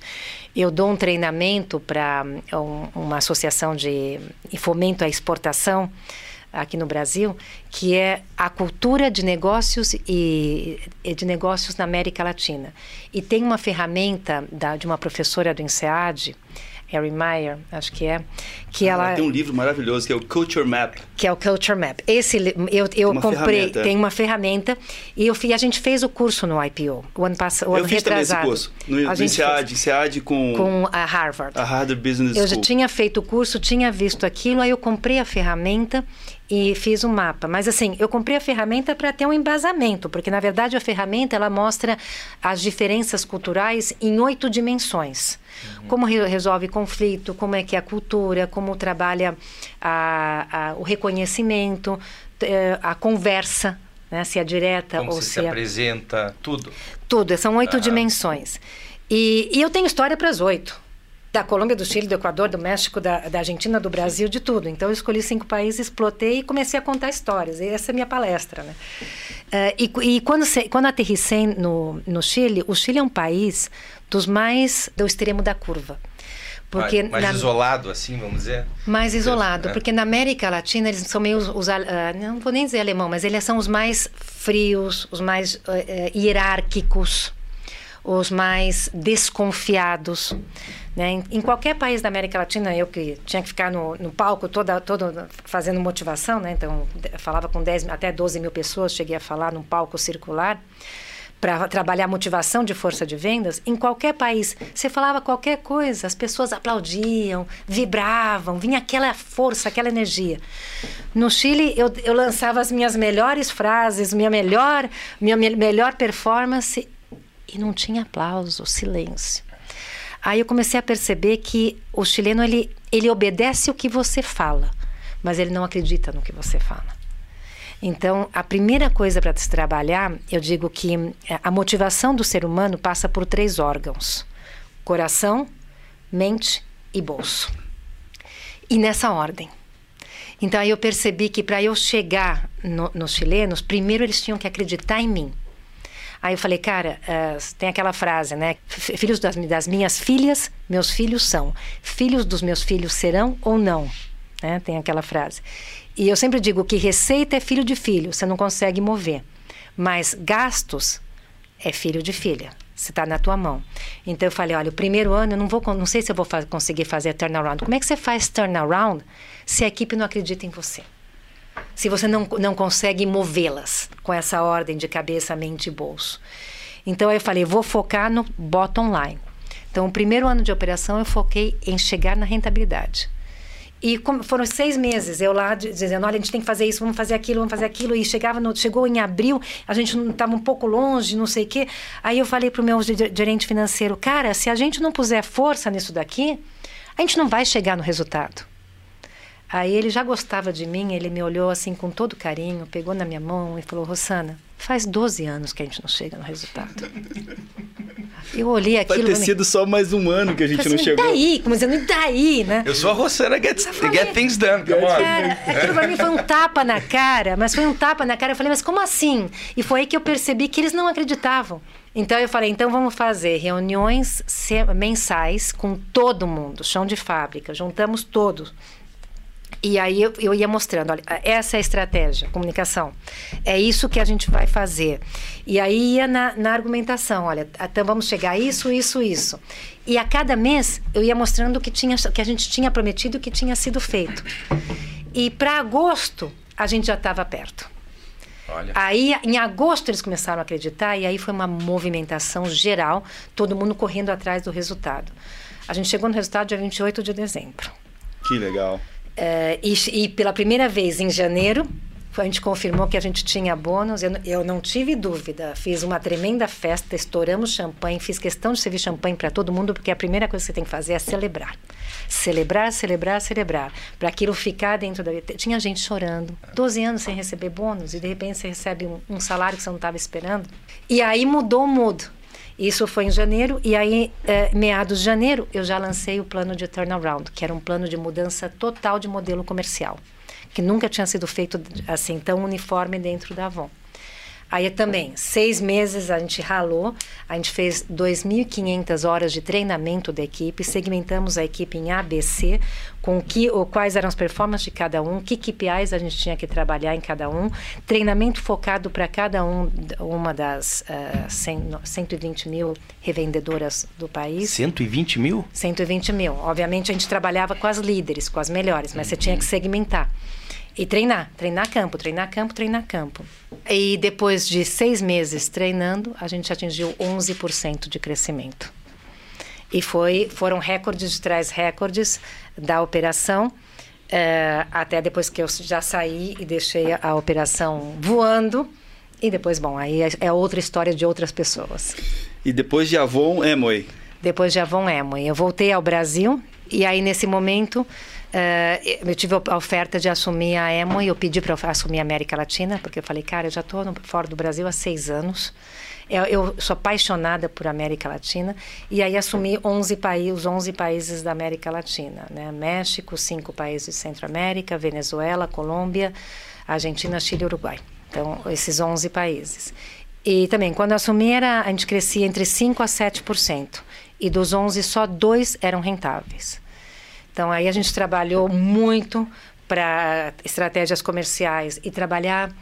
Eu dou um treinamento para um, uma associação de fomento à exportação aqui no Brasil, que é a cultura de negócios e, de negócios na América Latina. E tem uma ferramenta da, de uma professora do INSEAD, Harry Meyer, acho que é, que ah, ela tem um livro maravilhoso que é o Culture Map. Que é o Culture Map. Esse eu, eu uma comprei, tem uma ferramenta e eu a gente fez o curso no IPO, o ano passado, o eu ano fiz retrasado. Também esse curso, no, a no INSEAD, INSEAD com com a Harvard. A Harvard Business School. Eu já tinha feito o curso, tinha visto aquilo, aí eu comprei a ferramenta e fiz um mapa. Mas assim, eu comprei a ferramenta para ter um embasamento, porque na verdade a ferramenta ela mostra as diferenças culturais em oito dimensões. Uhum. Como re resolve conflito, como é que é a cultura, como trabalha a, a, o reconhecimento, eh, a conversa, né, se é direta como ou se, se, se é... apresenta, tudo. Tudo, são oito uhum. dimensões. E, e eu tenho história para as oito da Colômbia, do Chile, do Equador, do México, da, da Argentina, do Brasil, de tudo. Então, eu escolhi cinco países, explotei e comecei a contar histórias. E essa é a minha palestra, né? Uh, e, e quando, se, quando aterrissei no, no Chile, o Chile é um país dos mais do extremo da curva. Porque mais, mais na, isolado, assim, vamos dizer? Mais isolado, é. porque na América Latina eles são meio, os, os, uh, não vou nem dizer alemão, mas eles são os mais frios, os mais uh, hierárquicos, os mais desconfiados. Né? Em, qualquer país da América Latina, eu que tinha que ficar no, no palco toda, todo fazendo motivação, né? então falava com 10, até 12 mil pessoas, cheguei a falar num palco circular para trabalhar motivação de força de vendas, em qualquer país, você falava qualquer coisa, as pessoas aplaudiam, vibravam, vinha aquela força, aquela energia. No Chile, eu, eu lançava as minhas melhores frases, minha melhor, minha me melhor performance e não tinha aplauso, silêncio. Aí eu comecei a perceber que o chileno ele, ele obedece o que você fala, mas ele não acredita no que você fala. Então, a primeira coisa para se trabalhar, eu digo que é, a motivação do ser humano passa por três órgãos: coração, mente e bolso. E nessa ordem. Então, aí eu percebi que para eu chegar no, nos chilenos, primeiro eles tinham que acreditar em mim. Aí eu falei, cara, uh, tem aquela frase, né? Filhos das, das, minhas filhas, meus filhos são. Filhos dos meus filhos serão ou não? Né? Tem aquela frase. E eu sempre digo que receita é filho de filho, você não consegue mover. Mas gastos é filho de filha. Você está na tua mão. Então eu falei, olha, o primeiro ano eu não vou, não sei se eu vou fa conseguir fazer turnaround. Como é que você faz turnaround se a equipe não acredita em você? Se você não, não consegue movê-las com essa ordem de cabeça, mente e bolso. Então eu falei, vou focar no bottom line. Então, o primeiro ano de operação eu foquei em chegar na rentabilidade. E como, foram seis meses eu lá dizendo, olha, a gente tem que fazer isso, vamos fazer aquilo, vamos fazer aquilo. E chegava no, chegou em abril, a gente estava um pouco longe, não sei o quê. Aí eu falei para o meu gerente financeiro, cara, se a gente não puser força nisso daqui, a gente não vai chegar no resultado. Aí ele já gostava de mim, ele me olhou assim com todo carinho, pegou na minha mão e falou: Rosana, faz 12 anos que a gente não chega no resultado. (laughs) Eu olhei aquilo. Vai ter sido só mais um ano que a gente assim, não chegou. E daí? Como dizendo, e daí, né? Eu sou a Rosana Get, falei, get Things Done, come on. Cara, aquilo pra mim foi um tapa na cara, mas foi um tapa na cara. Eu falei, mas como assim? E foi aí que eu percebi que eles não acreditavam. Então eu falei, então vamos fazer reuniões mensais com todo mundo, chão de fábrica, juntamos todos e aí eu, eu, ia mostrando, olha, essa é a estratégia, comunicação. É isso que a gente vai fazer. E aí ia na, na argumentação, olha, então vamos chegar a isso, isso, isso. E a cada mês eu ia mostrando o que, tinha, que a gente tinha prometido e que tinha sido feito. E para agosto a gente já estava perto. Olha. Aí, em agosto, eles começaram a acreditar e aí foi uma movimentação geral, todo mundo correndo atrás do resultado. A gente chegou no resultado dia 28 de dezembro. Que legal. Uh, e, e, pela primeira vez em janeiro, a gente confirmou que a gente tinha bônus. Eu, eu, não tive dúvida. Fiz uma tremenda festa, estouramos champanhe, fiz questão de servir champanhe para todo mundo, porque a primeira coisa que você tem que fazer é celebrar. Celebrar, celebrar, celebrar. Para aquilo ficar dentro da. Tinha gente chorando. 12 anos sem receber bônus, e de repente você recebe um, um salário que você não estava esperando. E aí mudou o mudo. Isso foi em janeiro, e aí, é, meados de janeiro, eu já lancei o plano de turnaround, que era um plano de mudança total de modelo comercial, que nunca tinha sido feito assim tão uniforme dentro da Avon. Aí também, seis meses a gente ralou, a gente fez 2.500 horas de treinamento da equipe, segmentamos a equipe em ABC, com que, ou quais eram as performances de cada um, que KPIs a gente tinha que trabalhar em cada um, treinamento focado para cada um, uma das uh, 100, 120 mil revendedoras do país. 120 mil? 120 mil. Obviamente a gente trabalhava com as líderes, com as melhores, mas uhum. você tinha que segmentar. E treinar, treinar campo, treinar campo, treinar campo. E depois de seis meses treinando, a gente atingiu 11% de crescimento. E foi, foram recordes de trás recordes da operação, é, até depois que eu já saí e deixei a, operação voando. E depois, bom, aí é, é outra história de outras pessoas. E depois de Avon, Emoy? Depois de Avon, Emoy. Eu voltei ao Brasil e aí, nesse momento, Uh, eu tive a oferta de assumir a Emo e eu pedi para assumir a América Latina, porque eu falei, cara, eu já estou fora do Brasil há seis anos. Eu, eu, sou apaixonada por América Latina. E aí assumi 11 países, os 11 países da América Latina. Né? México, cinco países de Centro-América, Venezuela, Colômbia, Argentina, Chile e Uruguai. Então, esses 11 países. E também, quando eu assumi, era, a gente crescia entre 5% a 7%. E dos 11, só dois eram rentáveis. Então aí a gente trabalhou muito para estratégias comerciais e trabalhar uh,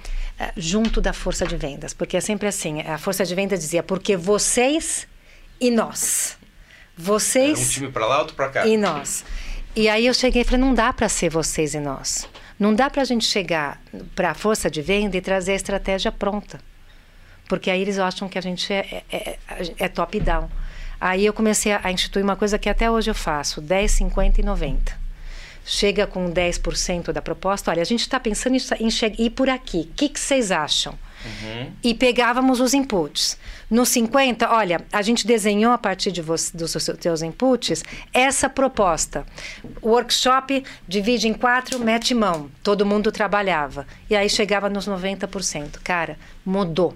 junto da força de vendas, porque é sempre assim, a força de vendas dizia porque vocês e nós. Vocês Era um time para lá, outro para cá. E nós. E aí eu cheguei e falei, não dá para ser vocês e nós. Não dá para a gente chegar para a força de venda e trazer a estratégia pronta. Porque aí eles acham que a gente é, é, é, é top-down. Aí eu comecei a, instituir uma coisa que até hoje eu faço: 10, 50 e 90 chega com 10% da proposta, olha, a gente está pensando em, ir por aqui, o que, que vocês acham? Uhum. E pegávamos os inputs. No 50, olha, a gente desenhou a partir de dos seus inputs essa proposta. O workshop divide em quatro, mete mão. Todo mundo trabalhava. E aí chegava nos 90%. Cara, mudou.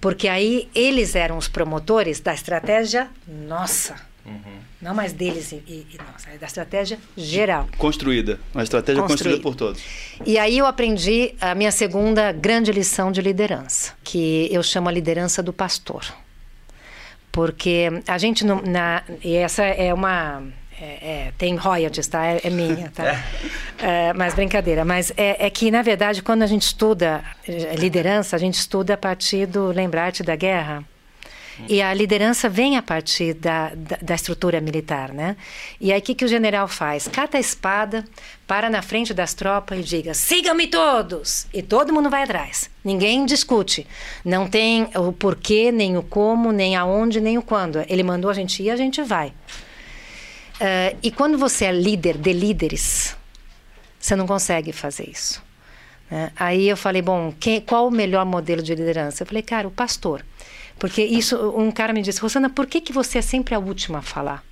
Porque aí eles eram os promotores da estratégia nossa. Uhum. Não mais deles e, e, e nossa, é da estratégia geral. Construída. Uma estratégia construída. construída por todos. E aí eu aprendi a minha segunda grande lição de liderança, que eu chamo a liderança do pastor. Porque a gente não. Na, e essa é uma é, é, tem royalties, tá? É, é minha, tá? É. é. mas brincadeira. Mas é, é, que, na verdade, quando a gente estuda liderança, a gente estuda a partir do lembrar-te da guerra. E a liderança vem a partir da, da, da estrutura militar, né? E aí o que, que o general faz? Cata a espada, para na frente das tropas e diga: sigam-me todos! E todo mundo vai atrás. Ninguém discute. Não tem o porquê, nem o como, nem aonde, nem o quando. Ele mandou a gente ir, a gente vai. Uh, e quando você é líder de líderes, você não consegue fazer isso. Né? Aí eu falei, bom, qual o melhor modelo de liderança? Eu falei, cara, o pastor. Porque isso, um cara me disse, Rosana, por que, que você é sempre a última a falar?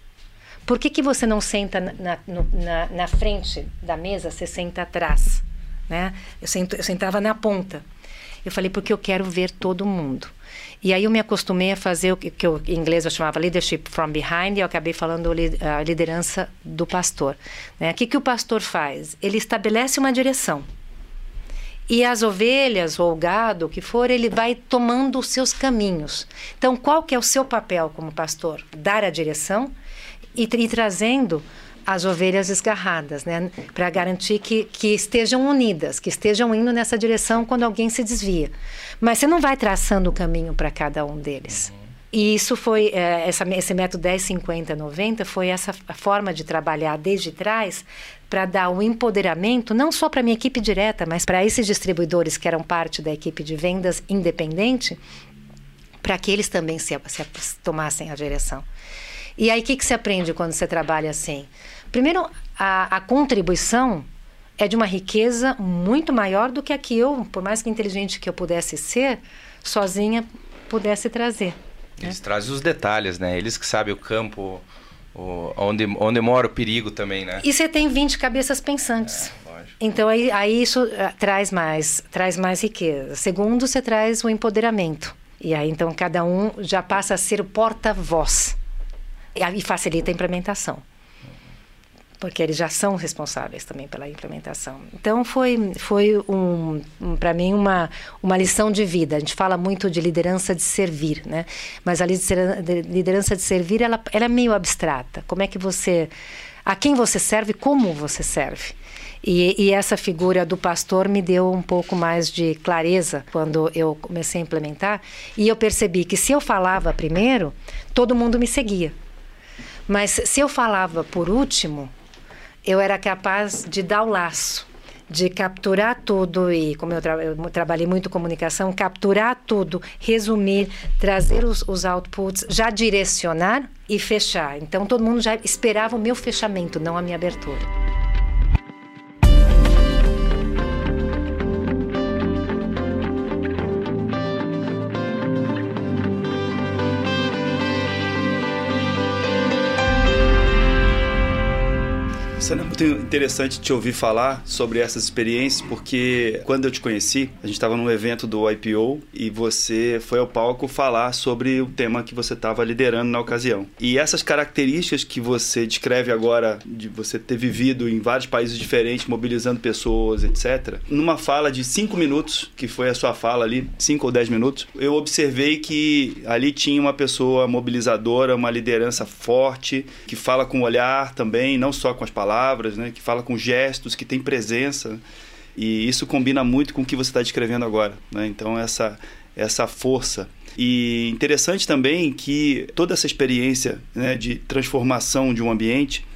Por que, que você não senta na, na, na frente da mesa, você senta atrás? Né? Eu, sento, eu sentava na ponta. Eu falei, porque eu quero ver todo mundo. E aí eu me acostumei a fazer o que, que eu, em inglês eu chamava leadership from behind e eu acabei falando a liderança do pastor. Né? O que, que o pastor faz? Ele estabelece uma direção. E as ovelhas ou o gado, o que for, ele vai tomando os seus caminhos. Então, qual que é o seu papel como pastor? Dar a direção e, e trazendo as ovelhas esgarradas, né? Para garantir que, que estejam unidas, que estejam indo nessa direção quando alguém se desvia. Mas você não vai traçando o caminho para cada um deles. E isso foi, é, essa, esse método 10, 50, 90 foi essa forma de trabalhar desde trás para dar o um empoderamento, não só para minha equipe direta, mas para esses distribuidores que eram parte da equipe de vendas independente, para que eles também se, se, tomassem a direção. E aí, o que, que se aprende quando você trabalha assim? Primeiro, a, a contribuição é de uma riqueza muito maior do que a que eu, por mais que inteligente que eu pudesse ser, sozinha pudesse trazer. Eles né? trazem os detalhes, né? Eles que sabem o campo, o, onde, onde mora o perigo também, né? E você tem 20 cabeças pensantes. É, então aí, aí isso uh, traz mais, traz mais riqueza. Segundo, você traz o empoderamento. E aí então cada um já passa a ser o porta-voz. E, e facilita a implementação porque eles já são responsáveis também pela implementação. Então foi foi um, um para mim uma uma lição de vida. A gente fala muito de liderança de servir, né? Mas a liderança de servir ela, ela é meio abstrata. Como é que você a quem você serve, como você serve? E, e, essa figura do pastor me deu um pouco mais de clareza quando eu comecei a implementar. E eu percebi que se eu falava primeiro, todo mundo me seguia. Mas se eu falava por último, eu era capaz de dar o laço, de capturar tudo e, como eu, tra eu trabalhei muito comunicação, capturar tudo, resumir, trazer os, os outputs, já direcionar e fechar. Então todo mundo já esperava o meu fechamento, não a minha abertura. Sandra, é muito interessante te ouvir falar sobre essas experiências, porque quando eu te conheci, a gente estava num evento do IPO e você foi ao palco falar sobre o tema que você estava liderando na ocasião. E essas características que você descreve agora, de você ter vivido em vários países diferentes, mobilizando pessoas, etc., numa fala de cinco minutos, que foi a sua fala ali, cinco ou dez minutos, eu observei que ali tinha uma pessoa mobilizadora, uma liderança forte, que fala com o olhar também, não só com as palavras palavras, né? que fala com gestos, que tem presença. E isso combina muito com o que você está descrevendo agora. Né? Então, essa, essa força. E interessante também que toda essa experiência né, de transformação de um ambiente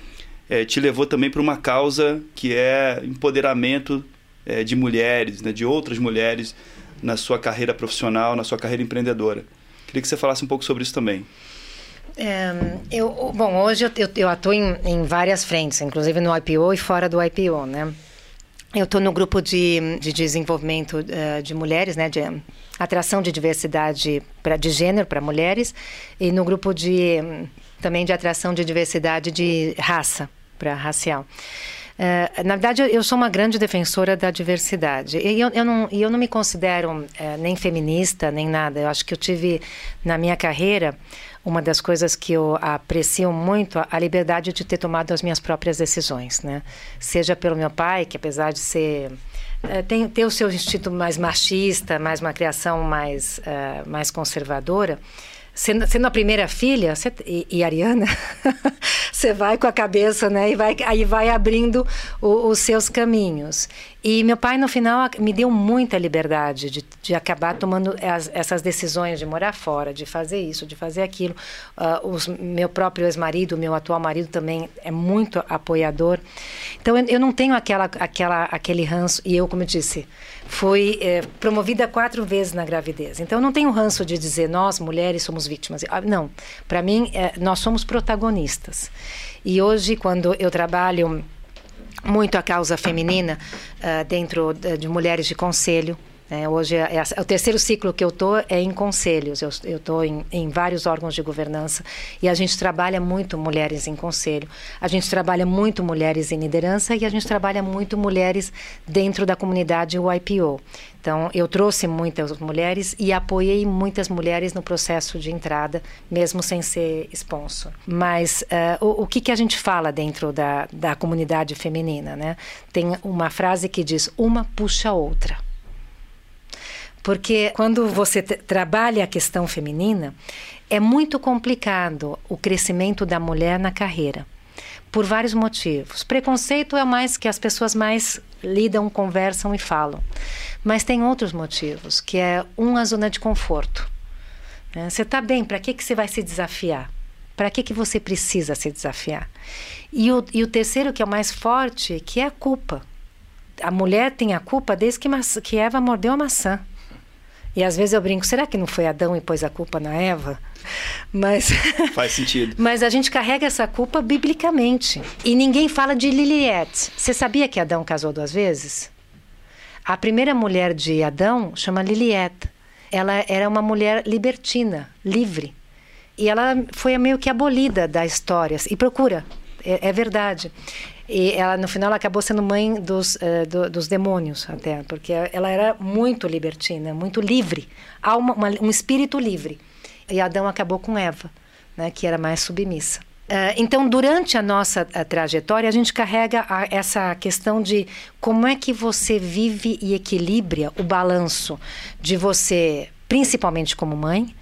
é, te levou também para uma causa que é empoderamento é, de mulheres, né, de outras mulheres na sua carreira profissional, na sua carreira empreendedora. Queria que você falasse um pouco sobre isso também. É, eu, bom, hoje eu, eu, atuo em, em, várias frentes, inclusive no IPO e fora do IPO, né? Eu estou no grupo de, de desenvolvimento uh, de mulheres, né, de atração de diversidade pra, de gênero para mulheres, e no grupo de também de atração de diversidade de raça, para racial. Uh, na verdade, eu sou uma grande defensora da diversidade. E eu, eu, não, eu não me considero uh, nem feminista, nem nada. Eu acho que eu tive, na minha carreira, uma das coisas que eu aprecio muito a liberdade de ter tomado as minhas próprias decisões, né? Seja pelo meu pai, que apesar de ser é, tem ter o seu instinto mais machista, mais uma criação mais uh, mais conservadora, Sendo, sendo, a primeira filha e, e Ariana, (laughs) você vai com a cabeça, né? E vai, aí vai abrindo o, os seus caminhos. E meu pai, no final, me deu muita liberdade de, de acabar tomando as, essas decisões de morar fora, de fazer isso, de fazer aquilo. Uh, os, meu próprio ex-marido, meu atual marido também é muito apoiador. Então, eu, eu, não tenho aquela, aquela, aquele ranço. E eu, como eu disse, fui é, promovida quatro vezes na gravidez. Então, não tenho ranço de dizer nós, mulheres, somos vítimas. Ah, não. Para mim, é, nós somos protagonistas. E hoje, quando eu trabalho muito a causa feminina uh, dentro de mulheres de conselho. É, hoje é, é, o terceiro ciclo que eu estou é em conselhos. Eu estou em, em, vários órgãos de governança e a gente trabalha muito mulheres em conselho. A gente trabalha muito mulheres em liderança e a gente trabalha muito mulheres dentro da comunidade YPO. Então, eu trouxe muitas mulheres e apoiei muitas mulheres no processo de entrada, mesmo sem ser sponsor. Mas uh, o, o que, que a gente fala dentro da, da comunidade feminina? Né? Tem uma frase que diz: uma puxa a outra. Porque quando você trabalha a questão feminina, é muito complicado o crescimento da mulher na carreira por vários motivos. Preconceito é o mais que as pessoas mais lidam, conversam e falam. Mas tem outros motivos, que é uma zona de conforto. Né? Você está bem, para que, que você vai se desafiar? Para que, que você precisa se desafiar? E o, e o terceiro, que é o mais forte, que é a culpa. A mulher tem a culpa desde que, que Eva mordeu a maçã. E às vezes eu brinco, será que não foi Adão e pôs a culpa na Eva? Mas (laughs) faz sentido. Mas a gente carrega essa culpa biblicamente. E ninguém fala de Liliette. Você sabia que Adão casou duas vezes? A primeira mulher de Adão chama Liliette. Ela era uma mulher libertina, livre. E ela foi meio que abolida da história. E procura, é, é verdade. E ela, no final, ela acabou sendo mãe dos, uh, do, dos demônios, até, porque ela era muito libertina, muito livre, uma, um espírito livre. E Adão acabou com Eva, né, que era mais submissa. Uh, então, durante a nossa a trajetória, a gente carrega a, essa questão de como é que você vive e equilibra o balanço de você, principalmente como mãe,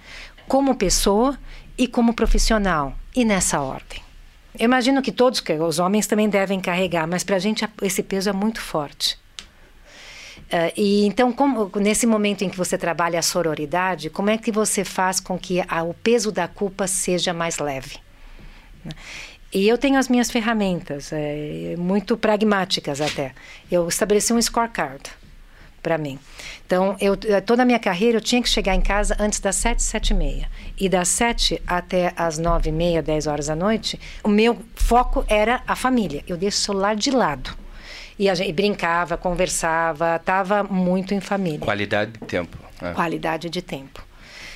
como pessoa e como profissional, e nessa ordem. Eu imagino que todos, os homens também devem carregar, mas para a gente esse peso é muito forte. Uh, e então, como, nesse momento em que você trabalha a sororidade, como é que você faz com que a, o peso da culpa seja mais leve? E eu tenho as minhas ferramentas, é, muito pragmáticas até. Eu estabeleci um scorecard para mim. Então, eu, eh, toda a minha carreira eu tinha que chegar em casa antes das sete, sete e meia. E das sete até as nove e meia, dez horas da noite, o meu foco era a família. Eu deixo o celular de lado. E, a gente, brincava, conversava, estava muito em família. Qualidade de tempo. Né? Qualidade de tempo.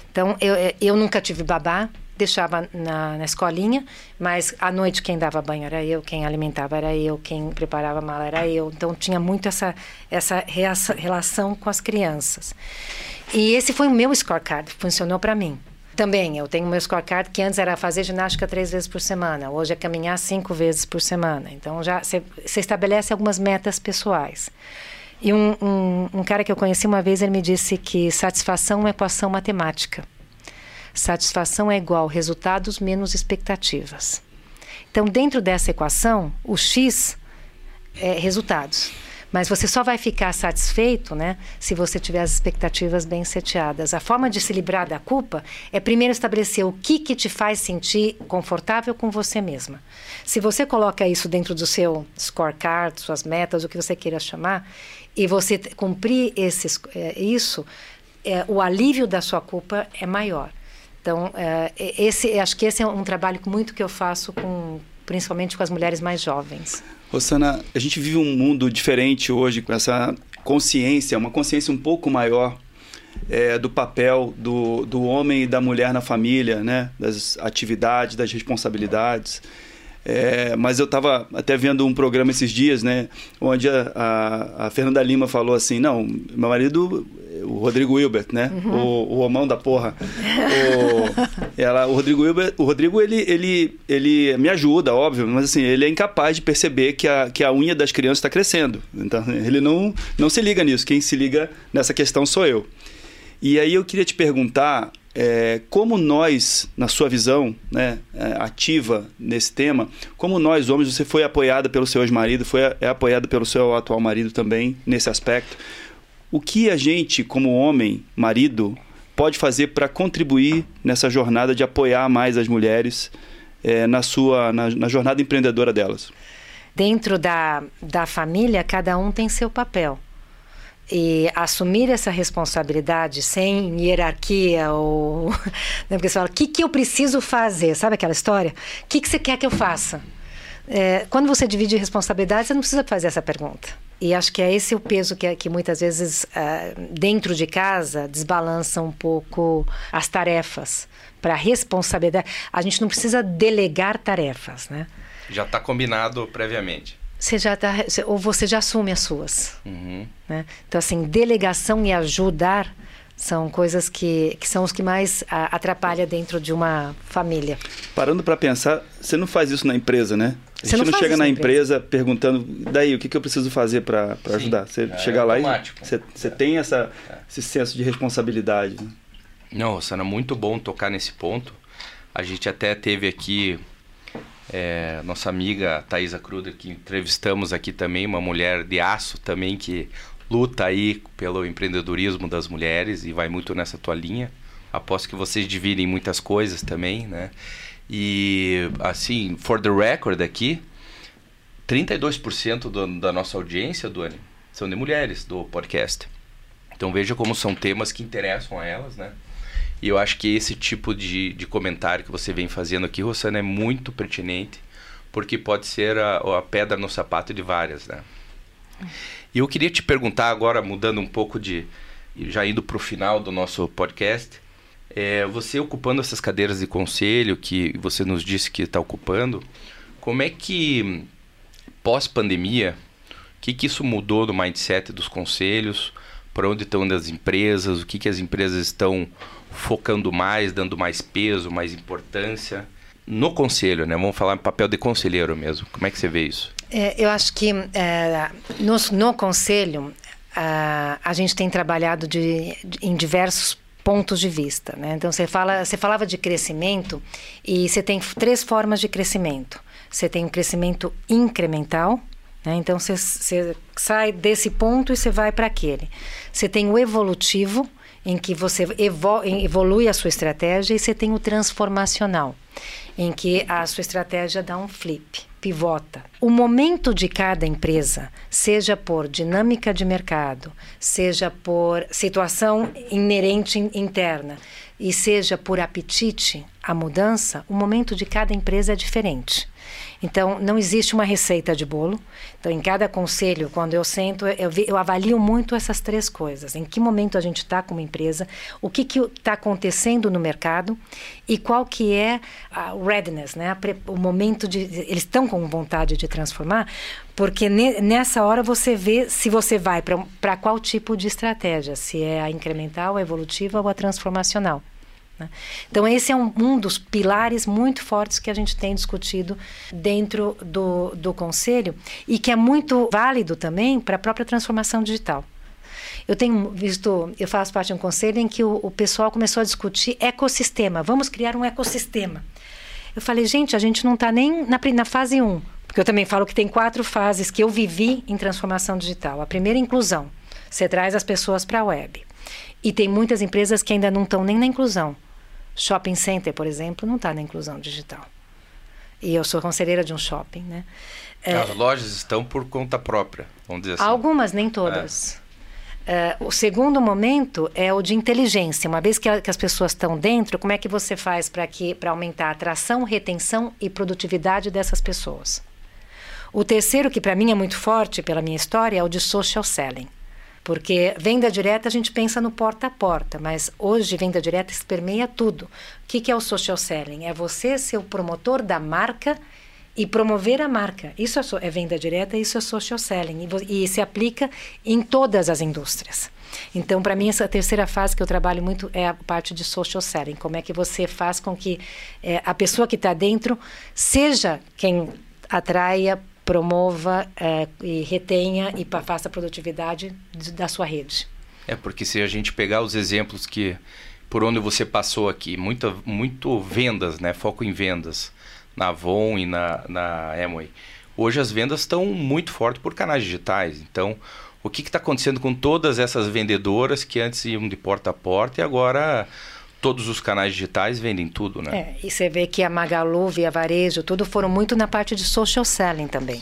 Então, eu, eh, eu nunca tive babá, deixava na, na, escolinha, mas à noite quem dava banho era eu, quem alimentava era eu, quem preparava mala era eu. Então tinha muito essa, essa relação com as crianças. E esse foi o meu scorecard, funcionou para mim. Também, eu tenho meu scorecard que antes era fazer ginástica três vezes por semana, hoje é caminhar cinco vezes por semana. Então já você estabelece algumas metas pessoais. E um, um, um cara que eu conheci uma vez, ele me disse que satisfação é uma equação matemática. Satisfação é igual resultados menos expectativas. Então, dentro dessa equação, o X é resultados. Mas você só vai ficar satisfeito né, se você tiver as expectativas bem seteadas. A forma de se livrar da culpa é primeiro estabelecer o que, que te faz sentir confortável com você mesma. Se você coloca isso dentro do seu scorecard, suas metas, o que você queira chamar, e você cumprir esses, é, isso, é, o alívio da sua culpa é maior. Então, é, esse, acho que esse é um trabalho muito que eu faço com, principalmente com as mulheres mais jovens. Rosana, a gente vive um mundo diferente hoje com essa consciência, uma consciência um pouco maior é, do papel do, do homem e da mulher na família, né? das atividades, das responsabilidades. É, mas eu estava até vendo um programa esses dias, né, onde a, a, a, Fernanda Lima falou assim, não, meu marido, o Rodrigo Hilbert, né, uhum. o, o homão da porra, o, ela, o Rodrigo Hilbert, o Rodrigo ele, ele, ele me ajuda, óbvio, mas assim ele é incapaz de perceber que a, que a unha das crianças está crescendo, então ele não, não se liga nisso, quem se liga nessa questão sou eu. E aí eu queria te perguntar é, como nós, na sua visão né, é, ativa nesse tema, como nós, homens, você foi apoiada pelo seu ex-marido, foi é apoiada pelo seu atual marido também nesse aspecto. O que a gente, como homem, marido, pode fazer para contribuir nessa jornada de apoiar mais as mulheres é, na sua na, na jornada empreendedora delas? Dentro da, da família, cada um tem seu papel. E assumir essa responsabilidade sem hierarquia ou (laughs) né, porque você fala o que que eu preciso fazer? Sabe aquela história? O que que você quer que eu faça é, quando você divide responsabilidade você não precisa fazer essa pergunta e acho que é esse o peso que, que muitas vezes uh, dentro de casa desbalança um pouco as tarefas para responsabilidade a gente não precisa delegar tarefas né já está combinado previamente você já tá, ou você já assume as suas. Uhum. Né? Então, assim, delegação e ajudar são coisas que, que são os que mais a, atrapalham dentro de uma família. Parando para pensar, você não faz isso na empresa, né? A gente não, não chega na empresa, empresa, perguntando, daí, o que, que eu preciso fazer para ajudar? Você é, chega é lá e você, você é. tem essa, é. esse senso de responsabilidade. Né? Não, Sana, muito bom tocar nesse ponto. A gente até teve aqui é, nossa amiga Thaisa Kruder, que entrevistamos aqui também, uma mulher de aço também que luta aí pelo empreendedorismo das mulheres e vai muito nessa tua linha. Aposto que vocês dividem muitas coisas também, né? E assim, for the record aqui, 32% do, da nossa audiência, Duane, são de mulheres do podcast. Então veja como são temas que interessam a elas, né? E eu acho que esse tipo de, de comentário que você vem fazendo aqui, Rosana, é muito pertinente, porque pode ser a, a pedra no sapato de várias, né? E eu queria te perguntar agora, mudando um pouco de. já indo para o final do nosso podcast, é, você ocupando essas cadeiras de conselho que você nos disse que está ocupando, como é que, pós-pandemia, o que, que isso mudou no mindset dos conselhos? Para onde estão as empresas? O que, que as empresas estão focando mais, dando mais peso, mais importância no conselho, né? Vamos falar papel de conselheiro mesmo. Como é que você vê isso? É, eu acho que é, no, no conselho a, a gente tem trabalhado de, de, em diversos pontos de vista, né? Então você fala, você falava de crescimento e você tem três formas de crescimento. Você tem um crescimento incremental, né? Então você, você sai desse ponto e você vai para aquele. Você tem o evolutivo, em que você evolui a sua estratégia e você tem o transformacional, em que a sua estratégia dá um flip, pivota. O momento de cada empresa, seja por dinâmica de mercado, seja por situação inerente interna e seja por apetite à mudança, o momento de cada empresa é diferente. Então, não existe uma receita de bolo. Então, em cada conselho, quando eu sento, eu, eu avalio muito essas três coisas. Em que momento a gente está como empresa, o que está acontecendo no mercado e qual que é a readiness, né? o momento de... Eles estão com vontade de transformar, porque nessa hora você vê se você vai para qual tipo de estratégia, se é a incremental, a evolutiva ou a transformacional. Né? Então, esse é um, um, dos pilares muito fortes que a gente tem discutido dentro do, do Conselho e que é muito válido também para a própria transformação digital. Eu tenho visto, eu faço parte de um conselho em que o, o pessoal começou a discutir ecossistema. Vamos criar um ecossistema. Eu falei, gente, a gente não está nem na, na fase 1, porque eu também falo que tem quatro fases que eu vivi em transformação digital. A primeira, inclusão. Você traz as pessoas para a web. E tem muitas empresas que ainda não estão nem na inclusão. Shopping center, por exemplo, não está na inclusão digital. E eu sou conselheira de um shopping, né? É, As lojas estão por conta própria, vamos dizer assim. Algumas, nem todas. É. o segundo momento é o de inteligência. Uma vez que, a, que as pessoas estão dentro, como é que você faz para para aumentar a atração, retenção e produtividade dessas pessoas? O terceiro, que para mim é muito forte pela minha história, é o de social selling. Porque venda direta a gente pensa no porta a porta, mas hoje venda direta permeia tudo. O que, que é o social selling? É você ser o promotor da marca e promover a marca. Isso é, é venda direta, isso é social selling. E, e se aplica em todas as indústrias. Então, para mim, essa terceira fase que eu trabalho muito é a parte de social selling. Como é que você faz com que é, a pessoa que está dentro seja quem atraia promova é, e retenha e faça a produtividade da sua rede. É porque se a gente pegar os exemplos que por onde você passou aqui, muito, muito vendas, né? Foco em vendas na Avon e na, na Amway. Hoje as vendas estão muito fortes por canais digitais. Então, o que está acontecendo com todas essas vendedoras que antes iam de porta a porta e agora todos os canais digitais vendem tudo, né? É, e você vê que a Magalu, Via Varejo, tudo foram muito na parte de social selling também.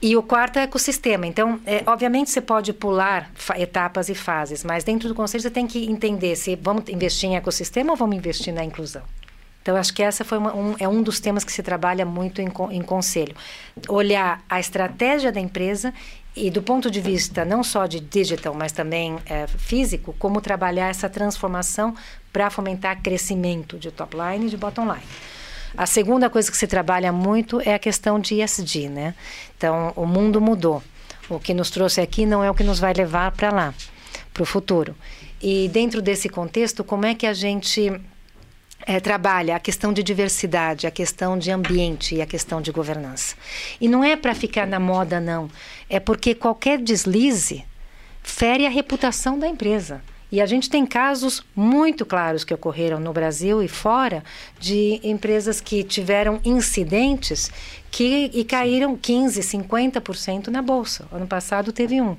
E o quarto é ecossistema. Então, é, obviamente, você pode pular etapas e fases, mas dentro do conselho você tem que entender se vamos investir em ecossistema ou vamos investir na inclusão. Então, acho que essa foi uma, um, é um dos temas que se trabalha muito em, em conselho. Olhar a estratégia da empresa e do ponto de vista não só de digital, mas também é, físico, como trabalhar essa transformação para fomentar crescimento de top line e de bottom line. A segunda coisa que se trabalha muito é a questão de ESG, né? Então, o mundo mudou. O que nos trouxe aqui não é o que nos vai levar para lá, para o futuro. E dentro desse contexto, como é que a gente é, trabalha a questão de diversidade, a questão de ambiente e a questão de governança? E não é para ficar na moda, não. É porque qualquer deslize fere a reputação da empresa. E a gente tem casos muito claros que ocorreram no Brasil e fora de empresas que tiveram incidentes que, e caíram 15%, 50% na bolsa. Ano passado teve um.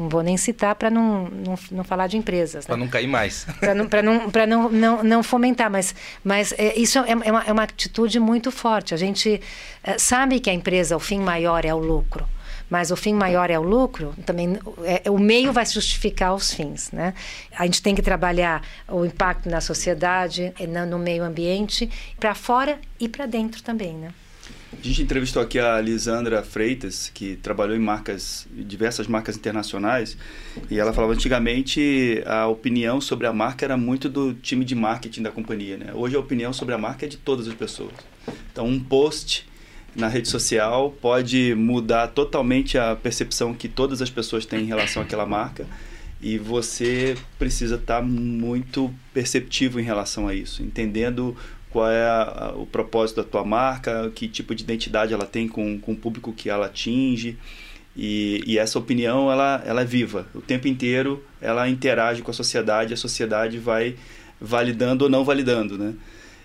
Não vou nem citar para não, não, não falar de empresas. Né? Para não cair mais. (laughs) Para não, não, não, não, não fomentar, mas, mas é, isso é, é, uma, é uma atitude muito forte. A gente é, sabe que a empresa, o fim maior é o lucro mas o fim maior é o lucro, também é, o meio vai justificar os fins, né? A gente tem que trabalhar o impacto na sociedade, no meio ambiente, para fora e para dentro também, né? A gente entrevistou aqui a Lisandra Freitas, que trabalhou em marcas, diversas marcas internacionais, e ela falava antigamente a opinião sobre a marca era muito do time de marketing da companhia, né? Hoje a opinião sobre a marca é de todas as pessoas. Então, um post na rede social pode mudar totalmente a percepção que todas as pessoas têm em relação àquela marca e você precisa estar muito perceptivo em relação a isso, entendendo qual é a, o propósito da tua marca, que tipo de identidade ela tem com, com o público que ela atinge. E, e, essa opinião ela, ela é viva. O tempo inteiro ela interage com a sociedade, a sociedade vai validando ou não validando, né?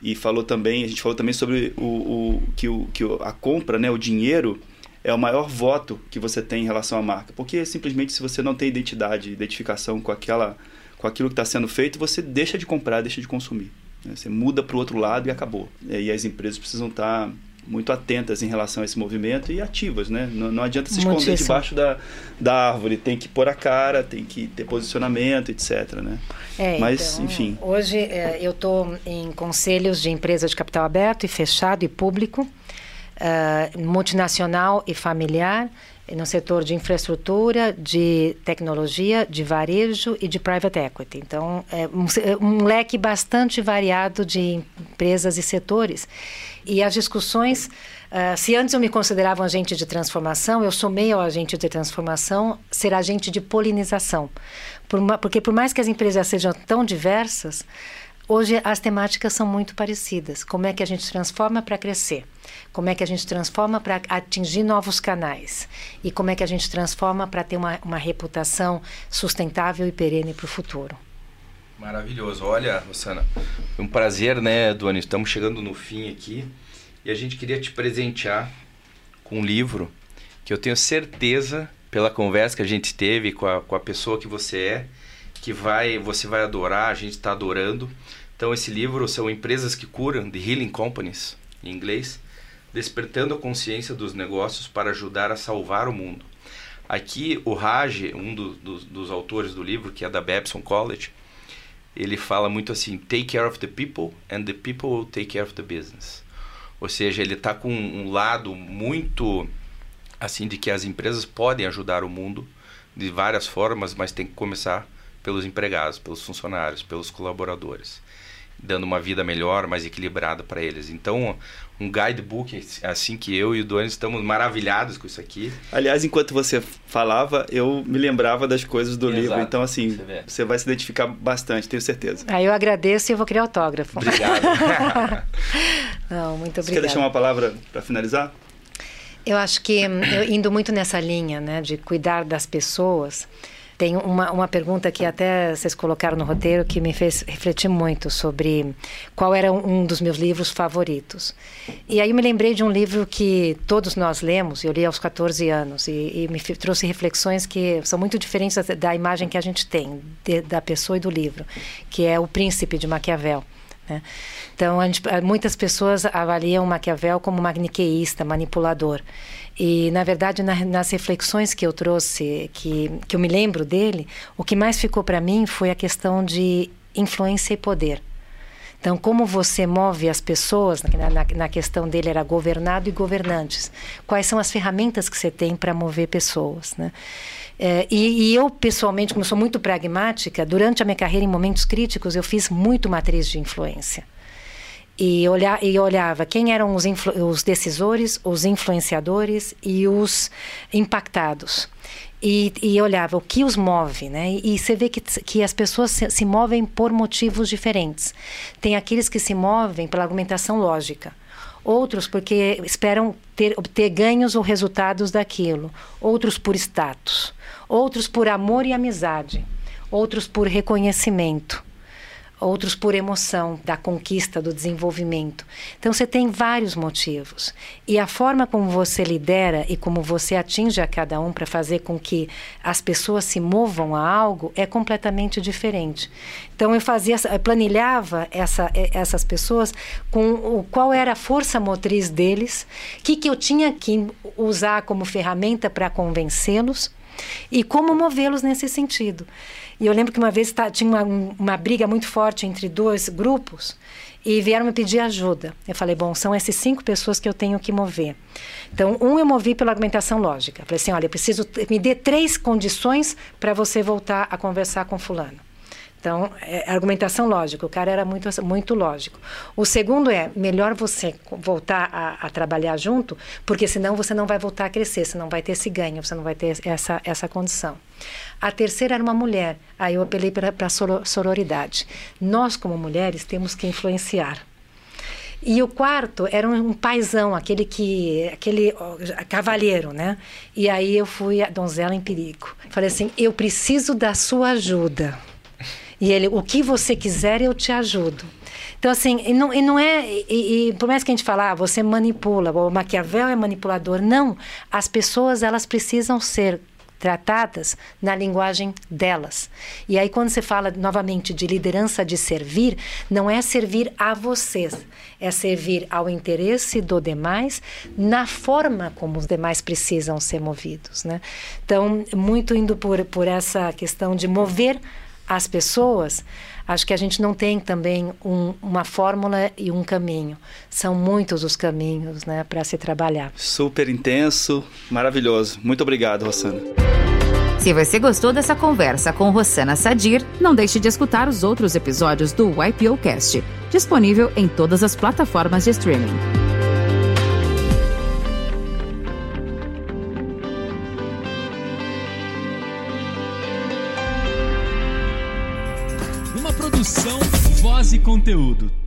e falou também, a gente falou também sobre o, o, que, o, que a compra, né, o dinheiro, é o maior voto que você tem em relação à marca. Porque simplesmente se você não tem identidade, identificação com, aquela, com aquilo que está sendo feito, você deixa de comprar, deixa de consumir. Né? Você muda para o outro lado e acabou. E as empresas precisam estar tá muito atentas em relação a esse movimento e ativas, né? Não, não adianta se esconder Muitíssimo. debaixo da, da árvore, tem que pôr a cara, tem que ter posicionamento, etc, né? É, Mas, então, enfim. Hoje é, eu estou em conselhos de empresas de capital aberto e fechado e público, uh, multinacional e familiar, no setor de infraestrutura, de tecnologia, de varejo e de private equity. Então, é um, é um leque bastante variado de empresas e setores. E as discussões, uh, se antes eu me considerava um agente de transformação, eu somei ao agente de transformação ser agente de polinização. Por uma, porque por mais que as empresas sejam tão diversas, hoje as temáticas são muito parecidas. Como é que a gente transforma para crescer? Como é que a gente transforma para atingir novos canais? E como é que a gente transforma para ter uma, uma reputação sustentável e perene para o futuro? Maravilhoso. Olha, Rosana, foi um prazer, né, Doni? Estamos chegando no fim aqui e a gente queria te presentear com um livro que eu tenho certeza, pela conversa que a gente teve com a, com a pessoa que você é, que vai você vai adorar, a gente está adorando. Então, esse livro são Empresas que Curam, The Healing Companies, em inglês, despertando a consciência dos negócios para ajudar a salvar o mundo. Aqui, o Raj, um do, do, dos autores do livro, que é da Babson College, ele fala muito assim: take care of the people and the people will take care of the business. Ou seja, ele está com um lado muito assim de que as empresas podem ajudar o mundo de várias formas, mas tem que começar pelos empregados, pelos funcionários, pelos colaboradores dando uma vida melhor, mais equilibrada para eles. Então, um guidebook assim que eu e o Duane estamos maravilhados com isso aqui. Aliás, enquanto você falava, eu me lembrava das coisas do Exato. livro. Então, assim, você, você, vai se identificar bastante, tenho certeza. Aí eu agradeço e eu vou criar autógrafo. Obrigado. (laughs) Não, muito obrigado. Você quer deixar uma palavra para finalizar? Eu acho que, indo muito nessa linha, né, de cuidar das pessoas, Tem uma, uma pergunta que até vocês colocaram no roteiro que me fez refletir muito sobre qual era um dos meus livros favoritos. E aí eu me lembrei de um livro que todos nós lemos, eu li aos 14 anos, e, e me trouxe reflexões que são muito diferentes da, imagem que a gente tem de, da pessoa e do livro, que é O Príncipe de Maquiavel. Né? Então, gente, muitas pessoas avaliam Maquiavel como maniqueísta, manipulador. E, na verdade, na, nas reflexões que eu trouxe, que, que eu me lembro dele, o que mais ficou para mim foi a questão de influência e poder. Então, como você move as pessoas, na, na, na, questão dele era governado e governantes. Quais são as ferramentas que você tem para mover pessoas, né? É, e, e, eu, pessoalmente, como sou muito pragmática, durante a minha carreira, em momentos críticos, eu fiz muito matriz de influência e, olhar, e olhava quem eram os, os decisores, os influenciadores e os impactados. E, e, olhava o que os move, né? E, e você vê que, que as pessoas se, se, movem por motivos diferentes. Tem aqueles que se movem pela argumentação lógica, outros porque esperam ter, obter ganhos ou resultados daquilo, outros por status, outros por amor e amizade, outros por reconhecimento outros por emoção da conquista, do desenvolvimento. Então você tem vários motivos. E a forma como você lidera e como você atinge a cada um para fazer com que as pessoas se movam a algo é completamente diferente. Então eu fazia, eu planilhava essa, essas pessoas com o, qual era a força motriz deles, o que, que eu tinha que usar como ferramenta para convencê-los e como movê-los nesse sentido. E eu lembro que uma vez tá, tinha uma, uma briga muito forte entre dois grupos e vieram me pedir ajuda. Eu falei, bom, são essas cinco pessoas que eu tenho que mover. Então, um eu movi pela argumentação lógica. Falei assim, olha, eu preciso, me dê três condições para você voltar a conversar com fulano. Então, é, argumentação lógica, o cara era muito, muito lógico. O segundo é, melhor você voltar a, a, trabalhar junto, porque senão você não vai voltar a crescer, você não vai ter esse ganho, você não vai ter essa, essa condição. A terceira era uma mulher, aí eu apelei para sororidade. Nós, como mulheres, temos que influenciar. E o quarto era um, um paizão, aquele que, aquele ó, cavalheiro, né? E aí eu fui a donzela em perigo. Falei assim, eu preciso da sua ajuda. E ele, o que você quiser, eu te ajudo. Então, assim, e não, e não é. E, e, por mais que a gente fale, ah, você manipula, o Maquiavel é manipulador. Não. As pessoas, elas precisam ser tratadas na linguagem delas. E aí, quando você fala novamente de liderança de servir, não é servir a vocês, é servir ao interesse do demais na forma como os demais precisam ser movidos. Né? Então, muito indo por, por essa questão de mover as pessoas, acho que a gente não tem também um, uma fórmula e um caminho. São muitos os caminhos né, para se trabalhar. Super intenso, maravilhoso. Muito obrigado, Rossana. Se você gostou dessa conversa com Rossana Sadir, não deixe de escutar os outros episódios do YPOcast, disponível em todas as plataformas de streaming. Conteúdo.